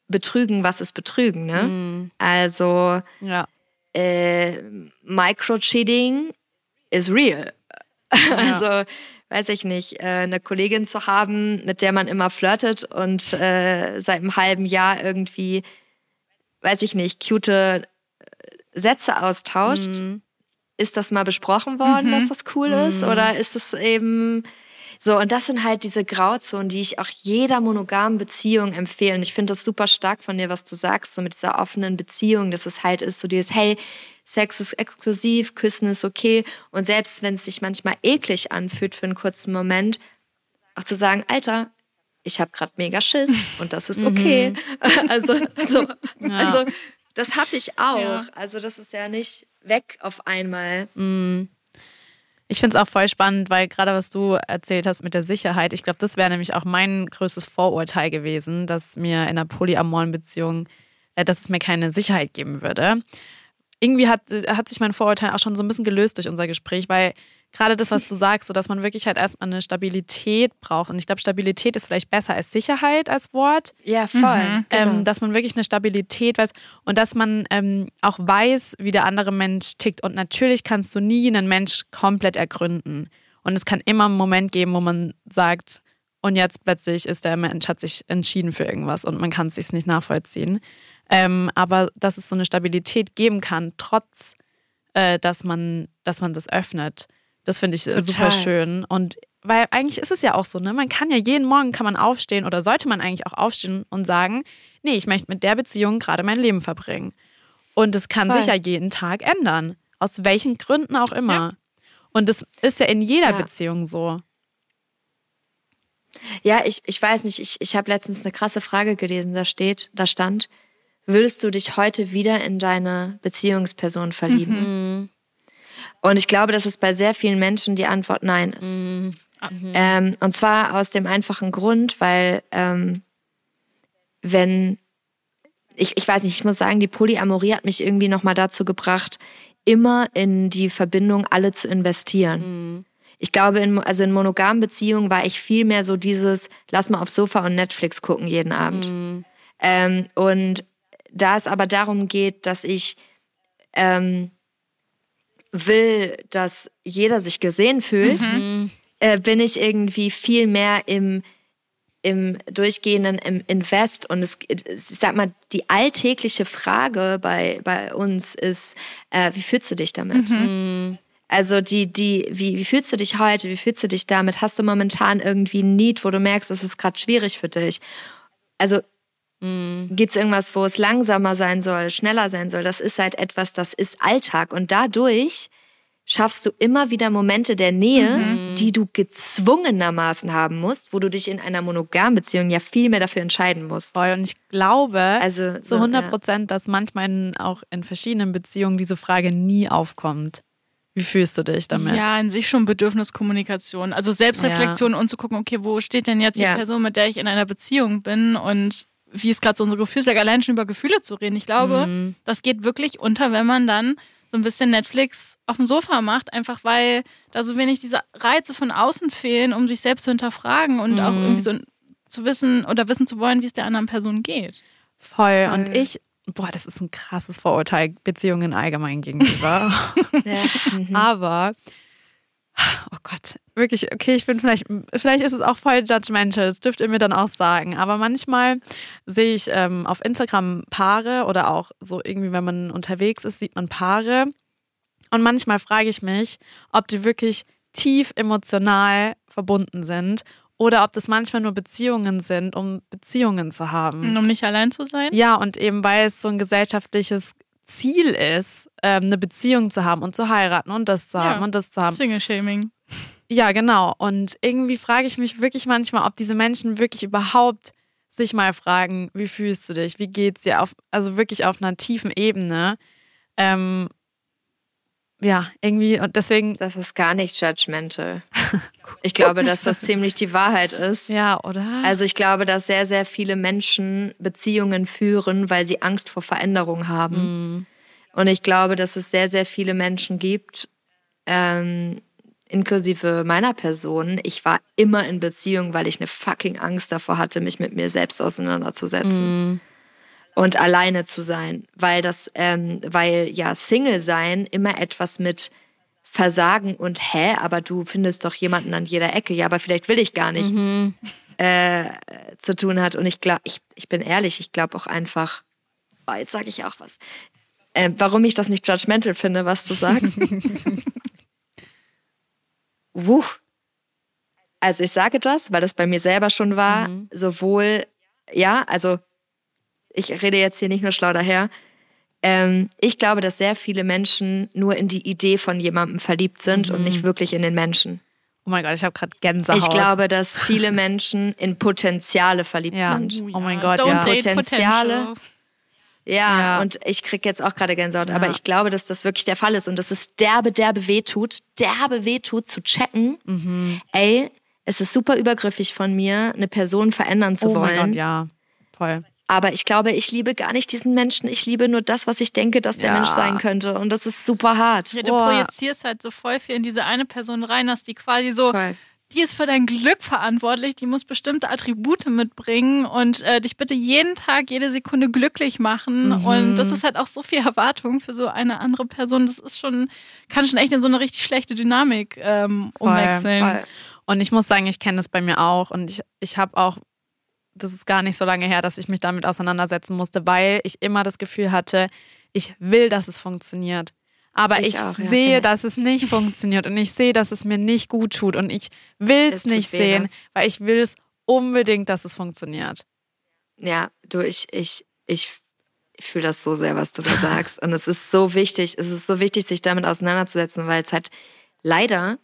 betrügen, was ist betrügen, ne? Also Ja. äh, Microcheating is real. Also, weiß ich nicht, äh, eine Kollegin zu haben, mit der man immer flirtet und äh, seit einem halben Jahr irgendwie, weiß ich nicht, cute äh, Sätze austauscht. Ist das mal besprochen worden, dass das cool ist? Oder ist es eben so? Und das sind halt diese Grauzonen, die ich auch jeder monogamen Beziehung empfehlen. Ich finde das super stark von dir, was du sagst, so mit dieser offenen Beziehung, dass es halt ist, so dieses, hey, Sex ist exklusiv, Küssen ist okay. Und selbst wenn es sich manchmal eklig anfühlt für einen kurzen Moment, auch zu sagen, Alter, ich habe gerade mega Schiss und das ist okay. also, so, also das habe ich auch. Ja. Also das ist ja nicht weg auf einmal. Ich finde es auch voll spannend, weil gerade was du erzählt hast mit der Sicherheit, ich glaube, das wäre nämlich auch mein größtes Vorurteil gewesen, dass mir in einer polyamoren Beziehung, äh, dass es mir keine Sicherheit geben würde. Irgendwie hat, hat sich mein Vorurteil auch schon so ein bisschen gelöst durch unser Gespräch, weil gerade das, was du sagst, so dass man wirklich halt erstmal eine Stabilität braucht. Und ich glaube, Stabilität ist vielleicht besser als Sicherheit als Wort. Ja, voll. Genau. Ähm, dass man wirklich eine Stabilität weiß und dass man ähm, auch weiß, wie der andere Mensch tickt. Und natürlich kannst du nie einen Mensch komplett ergründen. Und es kann immer einen Moment geben, wo man sagt, und jetzt plötzlich ist der Mensch, hat sich entschieden für irgendwas und man kann es sich nicht nachvollziehen. Ähm, aber dass es so eine Stabilität geben kann, trotz, äh, dass, man, dass man das öffnet, das finde ich äh, super Total. schön. Und weil eigentlich ist es ja auch so, ne? Man kann ja jeden Morgen kann man aufstehen oder sollte man eigentlich auch aufstehen und sagen, nee, ich möchte mit der Beziehung gerade mein Leben verbringen. Und es kann Voll. sich ja jeden Tag ändern. Aus welchen Gründen auch immer. Und das ist ja in jeder Ja. Beziehung so. Ja, ich, ich weiß nicht, ich, ich habe letztens eine krasse Frage gelesen, da steht, da stand, würdest du dich heute wieder in deine Beziehungsperson verlieben? Und ich glaube, dass es bei sehr vielen Menschen die Antwort nein ist. Ähm, und zwar aus dem einfachen Grund, weil ähm, wenn ich, ich weiß nicht, ich muss sagen, die Polyamorie hat mich irgendwie nochmal dazu gebracht, immer in die Verbindung alle zu investieren. Ich glaube, in, also in monogamen Beziehungen war ich viel mehr so dieses, lass mal aufs Sofa und Netflix gucken jeden Abend. Ähm, und da es aber darum geht, dass ich ähm, will, dass jeder sich gesehen fühlt, äh, bin ich irgendwie viel mehr im, im durchgehenden im Invest. Und es, ich sag mal, die alltägliche Frage bei, bei uns ist, äh, wie fühlst du dich damit? Also die, die, wie, wie fühlst du dich heute? Wie fühlst du dich damit? Hast du momentan irgendwie ein Need, wo du merkst, es ist gerade schwierig für dich? Also Gibt es irgendwas, wo es langsamer sein soll, schneller sein soll? Das ist halt etwas, das ist Alltag. Und dadurch schaffst du immer wieder Momente der Nähe, die du gezwungenermaßen haben musst, wo du dich in einer monogamen Beziehung ja viel mehr dafür entscheiden musst. Voll. Und ich glaube Also, zu so, 100 ja. Prozent, dass manchmal in, auch in verschiedenen Beziehungen diese Frage nie aufkommt. Wie fühlst du dich damit? Ja, in sich schon Bedürfniskommunikation. Also Selbstreflexion und zu gucken, okay, wo steht denn jetzt Ja. die Person, mit der ich in einer Beziehung bin und wie ist gerade so unsere Gefühlslage, allein schon über Gefühle zu reden. Ich glaube, Mhm. das geht wirklich unter, wenn man dann so ein bisschen Netflix auf dem Sofa macht, einfach weil da so wenig diese Reize von außen fehlen, um sich selbst zu hinterfragen und auch Mhm. irgendwie so zu wissen oder wissen zu wollen, wie es der anderen Person geht. Voll. Und Voll. ich, boah, das ist ein krasses Vorurteil Beziehungen allgemein gegenüber. Ja. Mhm. Aber, oh Gott, wirklich, okay, ich bin vielleicht, vielleicht ist es auch voll judgmental, das dürft ihr mir dann auch sagen. Aber manchmal sehe ich ähm, auf Instagram Paare oder auch so irgendwie, wenn man unterwegs ist, sieht man Paare. Und manchmal frage ich mich, ob die wirklich tief emotional verbunden sind oder ob das manchmal nur Beziehungen sind, um Beziehungen zu haben. Um nicht allein zu sein. Ja, und eben weil es so ein gesellschaftliches Ziel ist, ähm, eine Beziehung zu haben und zu heiraten und das zu Ja. haben und das zu haben. Single-Shaming. Ja, genau. Und irgendwie frage ich mich wirklich manchmal, ob diese Menschen wirklich überhaupt sich mal fragen, wie fühlst du dich, wie geht's dir, auf, also wirklich auf einer tiefen Ebene. Ähm, ja, irgendwie, und deswegen, Das ist gar nicht judgmental. Ich glaube, dass das ziemlich die Wahrheit ist. ja, oder? Also ich glaube, dass sehr, sehr viele Menschen Beziehungen führen, weil sie Angst vor Veränderung haben. Und ich glaube, dass es sehr, sehr viele Menschen gibt, ähm, inklusive meiner Person. Ich war immer in Beziehung, weil ich eine fucking Angst davor hatte, mich mit mir selbst auseinanderzusetzen. Und alleine zu sein, weil das, ähm, weil ja Single sein immer etwas mit Versagen und hä, aber du findest doch jemanden an jeder Ecke, ja, aber vielleicht will ich gar nicht äh, zu tun hat. Und ich glaube, ich, ich bin ehrlich, ich glaube auch einfach, oh, jetzt sage ich auch was. Äh, warum ich das nicht judgmental finde, was du sagst. Wuh. Also ich sage das, weil das bei mir selber schon war, sowohl, ja, also ich rede jetzt hier nicht nur schlau daher. Ähm, ich glaube, dass sehr viele Menschen nur in die Idee von jemandem verliebt sind und nicht wirklich in den Menschen. oh mein Gott, ich habe gerade Gänsehaut. Ich glaube, dass viele Menschen in Potenziale verliebt Ja. sind. Oh mein Gott, Don't ja. Potenziale. Ja, Ja. und ich krieg jetzt auch gerade Gänsehaut, Ja. aber ich glaube, dass das wirklich der Fall ist und dass es derbe, derbe wehtut, derbe wehtut zu checken, Mhm. ey, es ist super übergriffig von mir, eine Person verändern zu oh wollen. mein Gott, ja. Voll. Aber ich glaube, ich liebe gar nicht diesen Menschen. Ich liebe nur das, was ich denke, dass der Ja. Mensch sein könnte. Und das ist super hart. Ja, du Boah. projizierst halt so voll viel in diese eine Person rein, dass die quasi so, Voll. die ist für dein Glück verantwortlich, die muss bestimmte Attribute mitbringen und äh, dich bitte jeden Tag, jede Sekunde glücklich machen. Mhm. Und das ist halt auch so viel Erwartung für so eine andere Person. Das ist schon, kann schon echt in so eine richtig schlechte Dynamik ähm, Voll, umwechseln. Voll. Und ich muss sagen, ich kenne das bei mir auch. Und ich, ich habe auch, das ist gar nicht so lange her, dass ich mich damit auseinandersetzen musste, weil ich immer das Gefühl hatte, ich will, dass es funktioniert. Aber Ich ich, auch, ja, sehe, ich. dass es nicht funktioniert und ich sehe, dass es mir nicht gut tut und ich will Es nicht weh, sehen, ne? weil ich will es unbedingt, dass es funktioniert. Ja, du, ich, ich, ich, ich fühle das so sehr, was du da sagst. Und es ist so wichtig, es ist so wichtig, sich damit auseinanderzusetzen, weil es halt leider,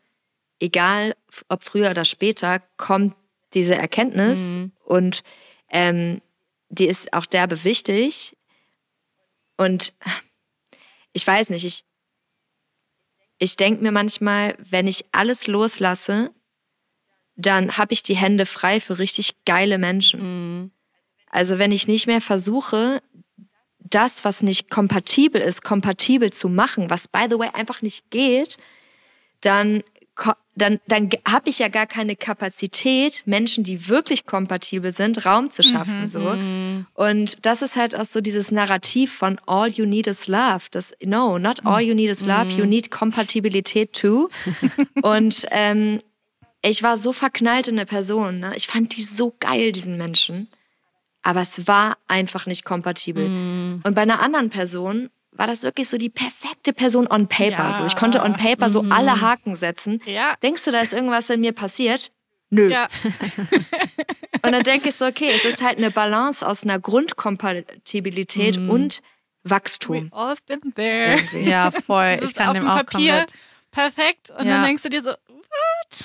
egal ob früher oder später, kommt diese Erkenntnis und ähm, die ist auch derbe wichtig. Und ich weiß nicht, ich, ich denke mir manchmal, wenn ich alles loslasse, dann habe ich die Hände frei für richtig geile Menschen. Also wenn ich nicht mehr versuche, das, was nicht kompatibel ist, kompatibel zu machen, was by the way einfach nicht geht, dann, dann, dann habe ich ja gar keine Kapazität, Menschen, die wirklich kompatibel sind, Raum zu schaffen. so. Und das ist halt auch so dieses Narrativ von All you need is love. Das, no, not all you need is love, you need Kompatibilität too. Und ähm, ich war so verknallt in eine Person. Ne? Ich fand die so geil, diesen Menschen. Aber es war einfach nicht kompatibel. Und bei einer anderen Person war das wirklich so die perfekte Person on paper. Ja. So, ich konnte on paper so alle Haken setzen. Ja. Denkst du, da ist irgendwas in mir passiert? Nö. Ja. Und dann denke ich so, okay, es ist halt eine Balance aus einer Grundkompatibilität und Wachstum. All have been there. Irgendwie. Ja, voll. Das ich ist kann auf dem dem auch Papier komplett. perfekt. Und Ja. dann denkst du dir so,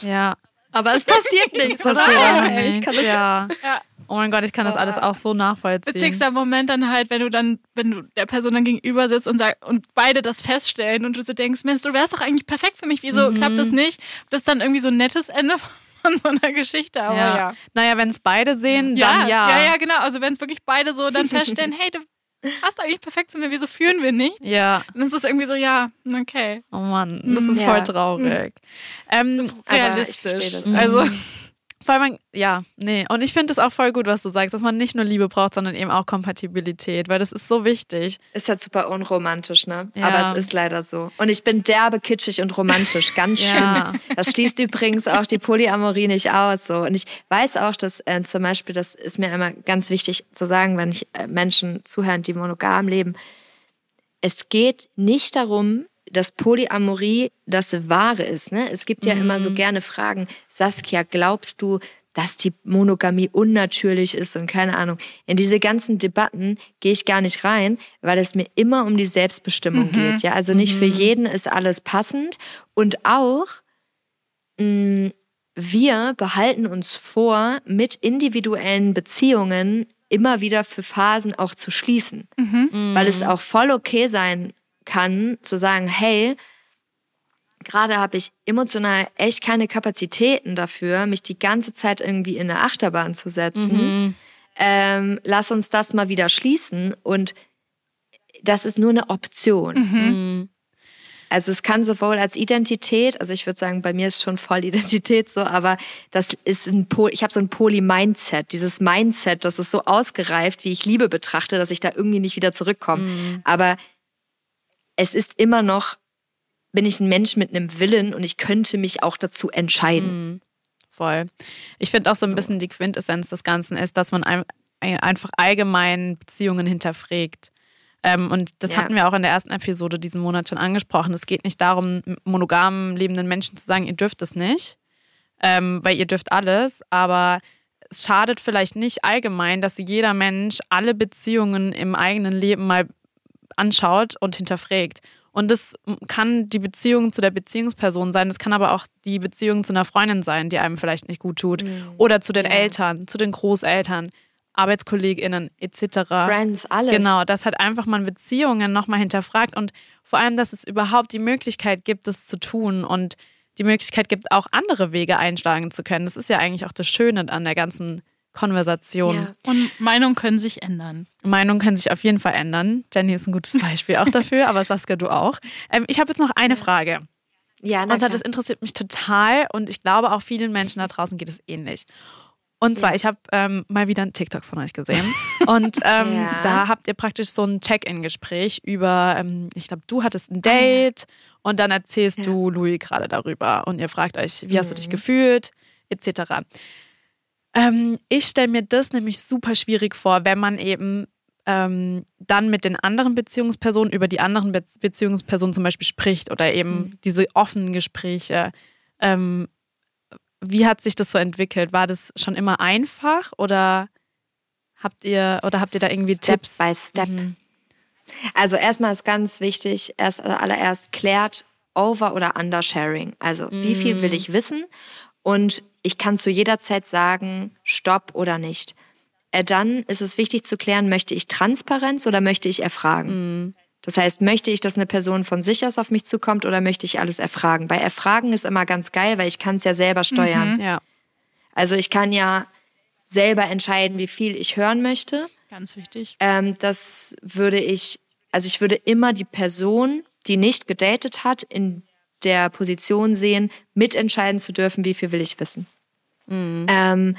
Ja. Aber es passiert nichts, passiert Ich nicht. kann das ja. ja. Oh mein Gott, ich kann das alles auch so nachvollziehen. Witzigster Moment dann halt, wenn du dann, wenn du der Person dann gegenüber sitzt und sag, und beide das feststellen und du so denkst, Mensch, du wärst doch eigentlich perfekt für mich, wieso Mhm. klappt das nicht? Das ist dann irgendwie so ein nettes Ende von so einer Geschichte, aber ja. ja. Naja, wenn es beide sehen, Ja, dann ja. ja, ja, genau. Also wenn es wirklich beide so dann feststellen, hey, du passt eigentlich perfekt zu mir, wieso führen wir nicht? Ja. Und es ist irgendwie so, ja, okay. Oh Mann, das ist Ja. voll traurig. Ähm, Aber ich Realistisch. das. Also, Vor allem, ja, nee. Und ich finde es auch voll gut, was du sagst, dass man nicht nur Liebe braucht, sondern eben auch Kompatibilität, weil das ist so wichtig. Ist halt super unromantisch, ne? Ja. Aber es ist leider so. Und ich bin derbe kitschig und romantisch, ganz schön. Ja. Das schließt übrigens auch die Polyamorie nicht aus. So. Und ich weiß auch, dass äh, zum Beispiel, das ist mir immer ganz wichtig zu sagen, wenn ich äh, Menschen zuhören, die monogam leben. Es geht nicht darum, dass Polyamorie das Wahre ist. Ne? Es gibt ja immer so gerne Fragen, Saskia, glaubst du, dass die Monogamie unnatürlich ist und keine Ahnung. In diese ganzen Debatten gehe ich gar nicht rein, weil es mir immer um die Selbstbestimmung geht. Ja, also nicht für jeden ist alles passend und auch mh, wir behalten uns vor, mit individuellen Beziehungen immer wieder für Phasen auch zu schließen, weil es auch voll okay sein kann, zu sagen, hey, gerade habe ich emotional echt keine Kapazitäten dafür, mich die ganze Zeit irgendwie in eine Achterbahn zu setzen. Ähm, lass uns das mal wieder schließen und das ist nur eine Option. Also es kann sowohl als Identität, also ich würde sagen, bei mir ist schon voll Identität so, aber das ist ein Pol, ich habe so ein Poly-Mindset, dieses Mindset, das ist so ausgereift, wie ich Liebe betrachte, dass ich da irgendwie nicht wieder zurückkomme. Aber es ist immer noch, bin ich ein Mensch mit einem Willen und ich könnte mich auch dazu entscheiden. Voll. Ich finde auch so ein bisschen die Quintessenz des Ganzen ist, dass man ein, einfach allgemein Beziehungen hinterfragt. Ähm, und das Ja. hatten wir auch in der ersten Episode diesen Monat schon angesprochen. Es geht nicht darum, monogam lebenden Menschen zu sagen, ihr dürft es nicht, ähm, weil ihr dürft alles, aber es schadet vielleicht nicht allgemein, dass jeder Mensch alle Beziehungen im eigenen Leben mal anschaut und hinterfragt. Und das kann die Beziehung zu der Beziehungsperson sein, das kann aber auch die Beziehung zu einer Freundin sein, die einem vielleicht nicht gut tut. Oder zu den Ja. Eltern, zu den Großeltern, ArbeitskollegInnen etc. Friends, alles. Genau, dass halt einfach man Beziehungen nochmal hinterfragt und vor allem, dass es überhaupt die Möglichkeit gibt, das zu tun und die Möglichkeit gibt, auch andere Wege einschlagen zu können. Das ist ja eigentlich auch das Schöne an der ganzen Konversation. Ja. und Meinungen können sich ändern. Meinungen können sich auf jeden Fall ändern. Jenny ist ein gutes Beispiel auch dafür, aber Saskia, du auch. Ähm, ich habe jetzt noch eine Frage. Ja, na Und zwar, das interessiert mich total und ich glaube auch vielen Menschen da draußen geht es ähnlich. Und zwar, Ja. ich habe ähm, mal wieder einen TikTok von euch gesehen und ähm, Ja. da habt ihr praktisch so ein Check-in-Gespräch über, ähm, ich glaube, du hattest ein Ah, ja. Date und dann erzählst du Louis gerade darüber und ihr fragt euch, wie hast du dich Mhm. gefühlt, etc. Ähm, ich stelle mir das nämlich super schwierig vor, wenn man eben ähm, dann mit den anderen Beziehungspersonen über die anderen Be Beziehungspersonen zum Beispiel spricht oder eben Mhm. diese offenen Gespräche. Ähm, wie hat sich das so entwickelt? War das schon immer einfach oder habt ihr oder habt ihr da irgendwie Step Tipps? by Step. Mhm. Also erstmal ist ganz wichtig, erst also allererst klärt Over- oder Undersharing. Also wie viel will ich wissen? Und ich kann zu jeder Zeit sagen, stopp oder nicht. Äh, dann ist es wichtig zu klären, möchte ich Transparenz oder möchte ich erfragen? Das heißt, möchte ich, dass eine Person von sich aus auf mich zukommt oder möchte ich alles erfragen? Bei Erfragen ist immer ganz geil, weil ich kann es ja selber steuern. Ja. Also ich kann ja selber entscheiden, wie viel ich hören möchte. Ganz wichtig. Ähm, das würde ich, also ich würde immer die Person, die nicht gedatet hat, in der Position sehen, mitentscheiden zu dürfen, wie viel will ich wissen. Ähm,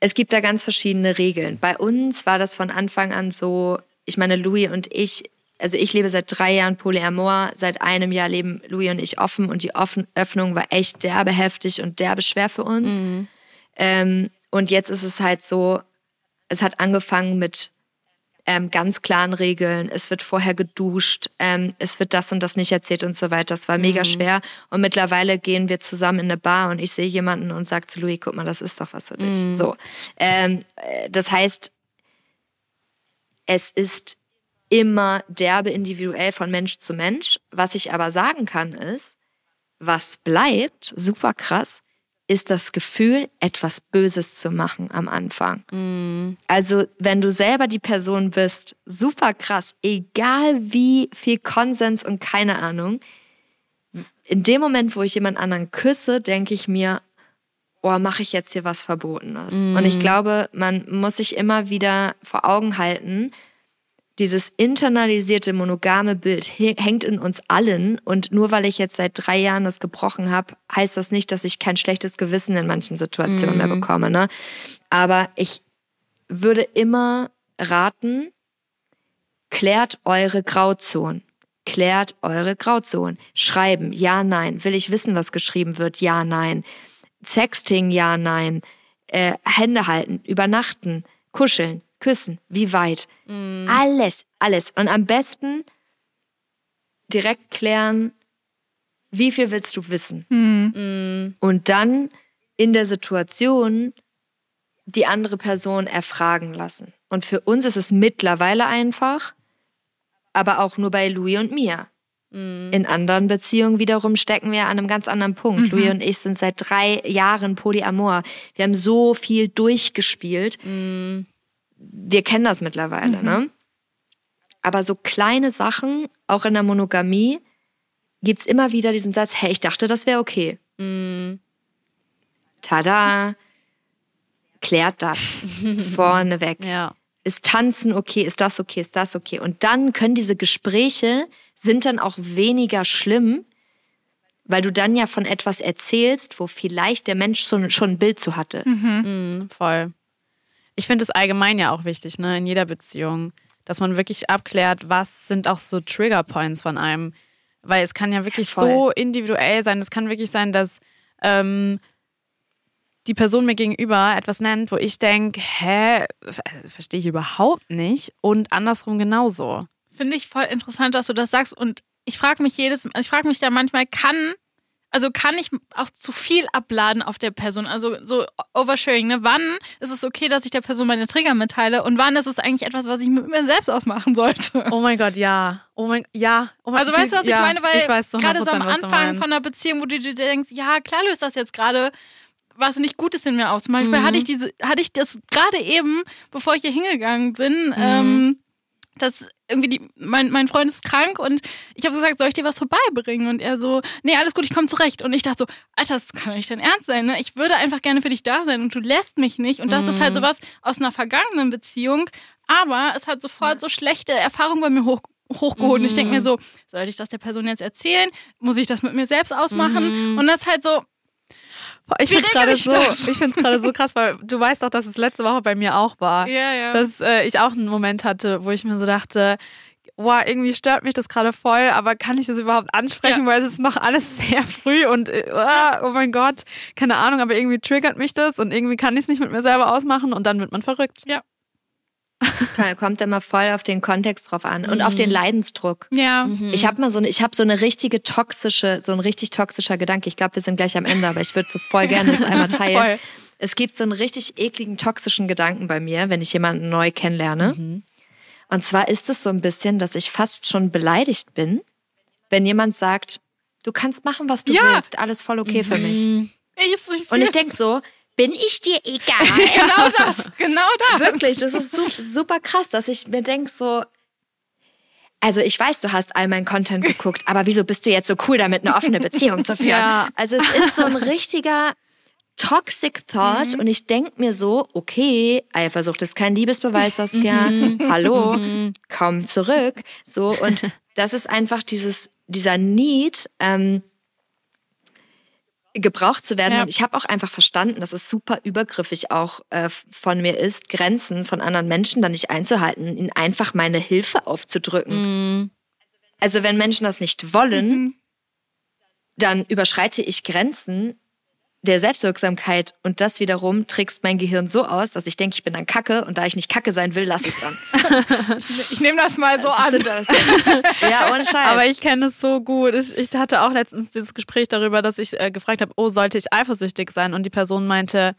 es gibt da ganz verschiedene Regeln. Bei uns war das von Anfang an so, ich meine, Louis und ich, also ich lebe seit drei Jahren Polyamor, seit einem Jahr leben Louis und ich offen und die Offen Öffnung war echt derbe heftig und derbe schwer für uns. Ähm, und jetzt ist es halt so, es hat angefangen mit ähm, ganz klaren Regeln. Es wird vorher geduscht, ähm, es wird das und das nicht erzählt und so weiter. Das war mega schwer. Und mittlerweile gehen wir zusammen in eine Bar und ich sehe jemanden und sage zu Louis, guck mal, das ist doch was für dich. So. Ähm, äh, das heißt, es ist immer derbe individuell von Mensch zu Mensch. Was ich aber sagen kann ist, was bleibt, super krass, ist das Gefühl, etwas Böses zu machen am Anfang. Also, wenn du selber die Person bist, super krass, egal wie viel Konsens und keine Ahnung, in dem Moment, wo ich jemand anderen küsse, denke ich mir, oh, mache ich jetzt hier was Verbotenes? Und ich glaube, man muss sich immer wieder vor Augen halten, dieses internalisierte monogame Bild hängt in uns allen und nur weil ich jetzt seit drei Jahren das gebrochen habe, heißt das nicht, dass ich kein schlechtes Gewissen in manchen Situationen mehr bekomme. Ne? Aber ich würde immer raten, klärt eure Grauzonen. Klärt eure Grauzonen. Schreiben, ja, nein. Will ich wissen, was geschrieben wird? Ja, nein. Sexting, ja, nein. Äh, Hände halten, übernachten, kuscheln, küssen, wie weit. Alles, alles. Und am besten direkt klären, wie viel willst du wissen? Und dann in der Situation die andere Person erfragen lassen. Und für uns ist es mittlerweile einfach, aber auch nur bei Louis und mir. In anderen Beziehungen wiederum stecken wir an einem ganz anderen Punkt. Louis und ich sind seit drei Jahren Polyamor. Wir haben so viel durchgespielt. Wir kennen das mittlerweile, ne? Aber so kleine Sachen, auch in der Monogamie, gibt's immer wieder diesen Satz, hey, ich dachte, das wäre okay. Tada. Klärt das. Vorneweg. Ja. Ist Tanzen okay? Ist das okay? Ist das okay? Und dann können diese Gespräche sind dann auch weniger schlimm, weil du dann ja von etwas erzählst, wo vielleicht der Mensch so, schon ein Bild zu hatte. Mhm, voll. Ich finde es allgemein ja auch wichtig, ne, in jeder Beziehung, dass man wirklich abklärt, was sind auch so Trigger Points von einem. Weil es kann ja wirklich voll. so individuell sein. Es kann wirklich sein, dass ähm, die Person mir gegenüber etwas nennt, wo ich denke, hä, ver- verstehe ich überhaupt nicht. Und andersrum genauso. Finde ich voll interessant, dass du das sagst. Und ich frage mich jedes, also ich frage mich da manchmal, kann, also kann ich auch zu viel abladen auf der Person? Also so Oversharing, ne? Wann ist es okay, dass ich der Person meine Trigger mitteile? Und wann ist es eigentlich etwas, was ich mit mir selbst ausmachen sollte? Oh mein Gott, ja. Oh mein, ja. Oh mein, Also weißt du, was ich ja, meine? Weil ich weiß zu gerade so am 100%, was du Anfang von einer Beziehung, wo du dir denkst, ja, klar löst das jetzt gerade was nicht Gutes in mir aus. Zum Beispiel Mhm. hatte ich diese, hatte ich das gerade eben, bevor ich hier hingegangen Mhm. bin, ähm, dass irgendwie die, mein, mein Freund ist krank und ich habe gesagt, soll ich dir was vorbeibringen? Und er so, nee, alles gut, ich komme zurecht. Und ich dachte so, Alter, das kann doch nicht dein Ernst sein, ne? Ich würde einfach gerne für dich da sein und du lässt mich nicht. Und das ist Mhm. halt sowas aus einer vergangenen Beziehung, aber es hat sofort so schlechte Erfahrungen bei mir hoch, hochgeholt. Und ich denke mir so, sollte ich das der Person jetzt erzählen? Muss ich das mit mir selbst ausmachen? Und das ist halt so, Ich finde es gerade so, das? ich find's gerade so krass, weil du weißt doch, dass es letzte Woche bei mir auch war. ja, ja. Dass äh, ich auch einen Moment hatte, wo ich mir so dachte, wow, irgendwie stört mich das gerade voll, aber kann ich das überhaupt ansprechen, Ja. weil es ist noch alles sehr früh und äh, ah, oh mein Gott, keine Ahnung, aber irgendwie triggert mich das und irgendwie kann ich es nicht mit mir selber ausmachen und dann wird man verrückt. Kommt immer voll auf den Kontext drauf an und auf den Leidensdruck. ja. Ich habe mal so eine, ich habe so eine richtige toxische, so ein richtig toxischer Gedanke. Ich glaube, wir sind gleich am Ende, aber ich würde so voll gerne das einmal teilen. Voll. Es gibt so einen richtig ekligen toxischen Gedanken bei mir, wenn ich jemanden neu kennenlerne. Und zwar ist es so ein bisschen, dass ich fast schon beleidigt bin, wenn jemand sagt, du kannst machen, was du Ja. willst, alles voll okay für mich. Ich, ich Und ich denk so, bin ich dir egal? genau das, genau das. Wirklich, das ist su super krass, dass ich mir denk so, also ich weiß, du hast all meinen Content geguckt, aber wieso bist du jetzt so cool damit, eine offene Beziehung zu führen? Ja. Also es ist so ein richtiger toxic thought und ich denk mir so, okay, Eifersucht ist kein Liebesbeweis, Saskia. Hallo, komm zurück. So und das ist einfach dieses dieser Need. Ähm, gebraucht zu werden. Ja. Und ich habe auch einfach verstanden, dass es super übergriffig auch äh, von mir ist, Grenzen von anderen Menschen dann nicht einzuhalten, ihnen einfach meine Hilfe aufzudrücken. Also wenn Menschen das nicht wollen, dann überschreite ich Grenzen der Selbstwirksamkeit und das wiederum trickst mein Gehirn so aus, dass ich denke, ich bin dann Kacke und da ich nicht Kacke sein will, lasse ich es dann. Ich nehme das mal so Das an. das. ja, ohne Scheiß. Aber ich kenne es so gut. Ich, ich hatte auch letztens dieses Gespräch darüber, dass ich äh, gefragt habe, oh, sollte ich eifersüchtig sein? Und die Person meinte,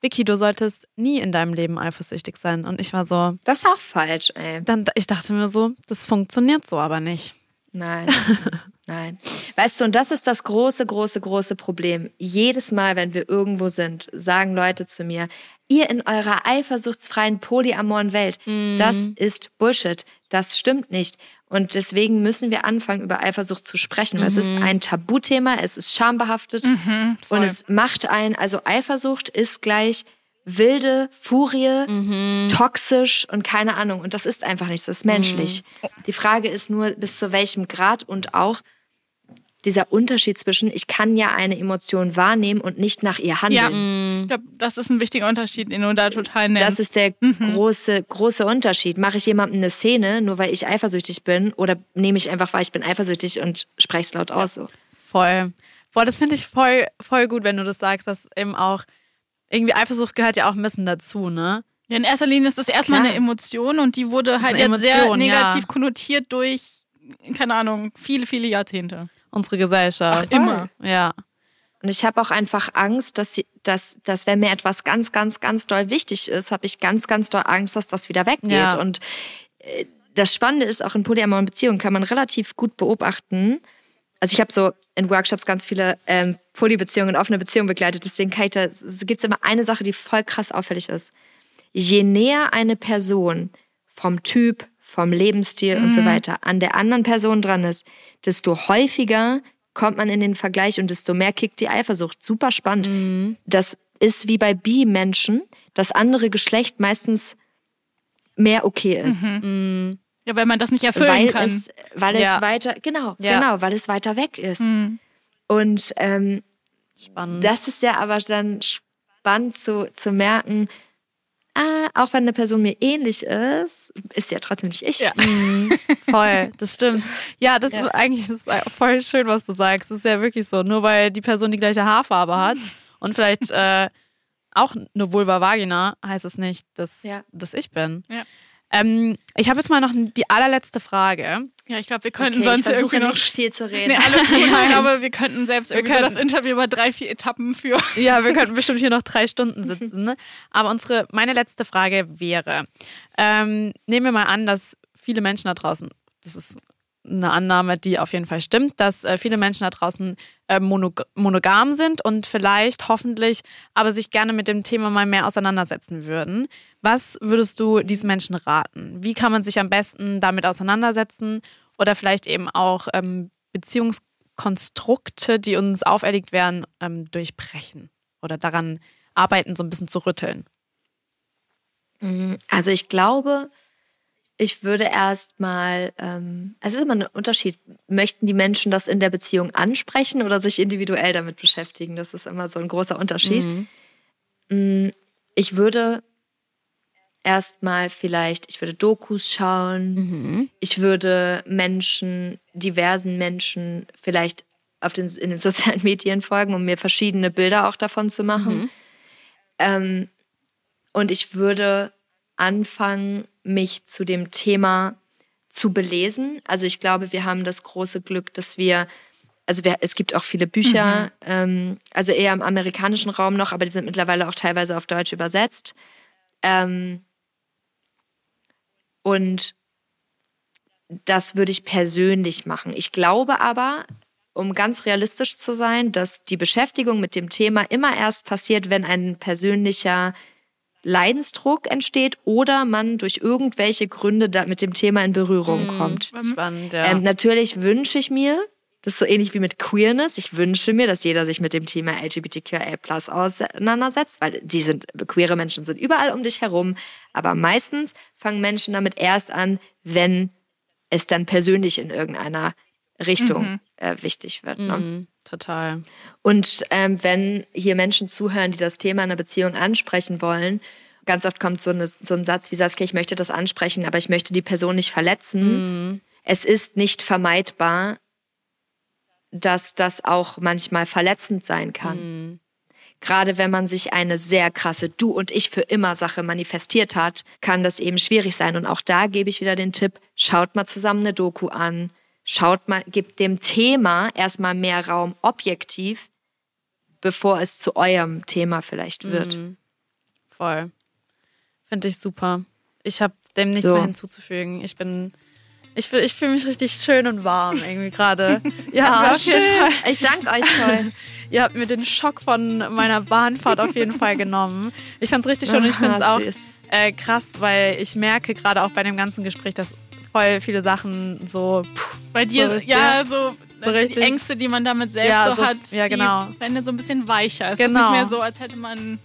Vicky, du solltest nie in deinem Leben eifersüchtig sein. Und ich war so, das ist auch falsch, ey. dann, ich dachte mir so, das funktioniert so aber nicht. Nein. Nein. Weißt du, und das ist das große, große, große Problem. Jedes Mal, wenn wir irgendwo sind, sagen Leute zu mir, ihr in eurer eifersuchtsfreien, polyamoren Welt, das ist Bullshit. Das stimmt nicht. Und deswegen müssen wir anfangen, über Eifersucht zu sprechen. Weil es ist ein Tabuthema, es ist schambehaftet und es macht einen, also Eifersucht ist gleich wilde Furie, toxisch und keine Ahnung. Und das ist einfach nicht so, es ist menschlich. Die Frage ist nur, bis zu welchem Grad und auch dieser Unterschied zwischen, ich kann ja eine Emotion wahrnehmen und nicht nach ihr handeln. Ich glaube, das ist ein wichtiger Unterschied, den du da total nennst. Das ist der große, große Unterschied. Mache ich jemandem eine Szene, nur weil ich eifersüchtig bin, oder nehme ich einfach wahr, ich bin eifersüchtig und spreche es laut aus so? Voll. Boah, das finde ich voll, voll gut, wenn du das sagst, dass eben auch irgendwie Eifersucht gehört ja auch ein bisschen dazu, ne? Ja, in erster Linie ist das erstmal Klar. eine Emotion und die wurde halt jetzt sehr Emotion, negativ ja. konnotiert durch, keine Ahnung, viele, viele Jahrzehnte. Unsere Gesellschaft. Ach, immer. Ja. Und ich habe auch einfach Angst, dass, sie, dass, dass wenn mir etwas ganz, ganz, ganz doll wichtig ist, habe ich ganz, ganz doll Angst, dass das wieder weggeht. Ja. Und äh, das Spannende ist, auch in polyamoren Beziehungen kann man relativ gut beobachten. Also ich habe so in Workshops ganz viele ähm, Polybeziehungen und offene Beziehungen begleitet. Deswegen kann ich da, gibt es immer eine Sache, die voll krass auffällig ist. Je näher eine Person vom Typ, vom Lebensstil und so weiter an der anderen Person dran ist, desto häufiger kommt man in den Vergleich und desto mehr kickt die Eifersucht. Super spannend. Das ist wie bei Bi-Menschen, das andere Geschlecht meistens mehr okay ist. Ja, weil man das nicht erfüllen Weil kann. es, weil es Ja. weiter, genau, Ja. genau, weil es weiter weg ist. Mhm. Und ähm, Spannend. das ist ja aber dann spannend zu, zu merken, ah, auch wenn eine Person mir ähnlich ist, ist sie ja trotzdem nicht ich. Ja. Voll, das stimmt. Ja, das Ja. ist eigentlich das ist voll schön, was du sagst. Das ist ja wirklich so. Nur weil die Person die gleiche Haarfarbe hat und vielleicht äh, auch eine Vulva Vagina, heißt es nicht, dass, Ja. dass ich bin. Ähm, ich habe jetzt mal noch die allerletzte Frage. Ja, ich glaube, wir könnten Okay, sonst ich irgendwie noch. nicht viel zu reden. Nee, alles gut. Ich glaube, wir könnten selbst irgendwie könnten- so das Interview über drei, vier Etappen führen. Ja, wir könnten bestimmt hier noch drei Stunden sitzen. Ne? Aber unsere, meine letzte Frage wäre: ähm, Nehmen wir mal an, dass viele Menschen da draußen, das ist eine Annahme, die auf jeden Fall stimmt, dass äh, viele Menschen da draußen äh, monog monogam sind und vielleicht hoffentlich aber sich gerne mit dem Thema mal mehr auseinandersetzen würden. Was würdest du diesen Menschen raten? Wie kann man sich am besten damit auseinandersetzen oder vielleicht eben auch ähm, Beziehungskonstrukte, die uns auferlegt werden, ähm, durchbrechen oder daran arbeiten, so ein bisschen zu rütteln? Also ich glaube, ich würde erstmal, ähm, es ist immer ein Unterschied, möchten die Menschen das in der Beziehung ansprechen oder sich individuell damit beschäftigen? Das ist immer so ein großer Unterschied. Mm, Ich würde erstmal vielleicht, ich würde Dokus schauen, ich würde Menschen, diversen Menschen vielleicht auf den, in den sozialen Medien folgen, um mir verschiedene Bilder auch davon zu machen. Ähm, und ich würde anfangen, mich zu dem Thema zu belesen. Also ich glaube, wir haben das große Glück, dass wir, also wir, es gibt auch viele Bücher, ähm, also eher im amerikanischen Raum noch, aber die sind mittlerweile auch teilweise auf Deutsch übersetzt. Ähm, und das würde ich persönlich machen. Ich glaube aber, um ganz realistisch zu sein, dass die Beschäftigung mit dem Thema immer erst passiert, wenn ein persönlicher Leidensdruck entsteht oder man durch irgendwelche Gründe da mit dem Thema in Berührung kommt. Spannend, ja. Ähm, natürlich wünsche ich mir, das ist so ähnlich wie mit Queerness, ich wünsche mir, dass jeder sich mit dem Thema LGBTQIA auseinandersetzt, weil die sind, queere Menschen sind überall um dich herum, aber meistens fangen Menschen damit erst an, wenn es dann persönlich in irgendeiner Richtung äh, wichtig wird. Ne? Mhm, total. Und ähm, wenn hier Menschen zuhören, die das Thema einer Beziehung ansprechen wollen, ganz oft kommt so, eine, so ein Satz wie Saskia, ich möchte das ansprechen, aber ich möchte die Person nicht verletzen. Es ist nicht vermeidbar, dass das auch manchmal verletzend sein kann. Gerade wenn man sich eine sehr krasse Du und ich für immer Sache manifestiert hat, kann das eben schwierig sein. Und auch da gebe ich wieder den Tipp, schaut mal zusammen eine Doku an, schaut mal, gibt dem Thema erstmal mehr Raum objektiv, bevor es zu eurem Thema vielleicht wird. Voll. Finde ich super. Ich habe dem nichts So. mehr hinzuzufügen. Ich bin Ich, ich fühle mich richtig schön und warm irgendwie gerade. Ja, Fall- Ah, schön. Ich danke euch voll. ihr habt mir den Schock von meiner Bahnfahrt auf jeden Fall genommen. Ich fand's richtig schön und ich finde es Ah, auch äh, krass, weil ich merke gerade auch bei dem ganzen Gespräch, dass voll viele Sachen so. Puh, Bei dir, So ist ja, so, so die richtig- Ängste, die man damit selbst Ja, so, so- hat, ja, genau. die werden so ein bisschen weicher. Es ist Genau. nicht mehr so, als hätte man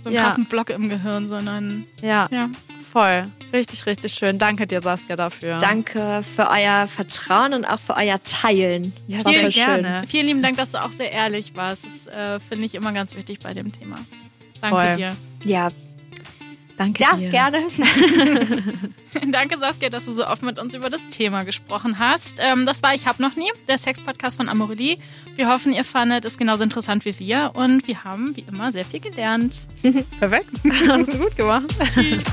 so einen Ja. krassen Block im Gehirn, sondern ja, ja. voll. Richtig, richtig schön. Danke dir, Saskia, dafür. Danke für euer Vertrauen und auch für euer Teilen. Ja, Das voll schön. gerne. Vielen lieben Dank, dass du auch sehr ehrlich warst. Das äh, finde ich immer ganz wichtig bei dem Thema. Danke Voll. dir. Ja, Danke ja dir. gerne. Danke, Saskia, dass du so offen mit uns über das Thema gesprochen hast. Ähm, das war Ich hab noch nie, der Sex-Podcast von Amorelie. Wir hoffen, ihr fandet es genauso interessant wie wir und wir haben, wie immer, sehr viel gelernt. Perfekt. Hast du gut gemacht. Tschüss.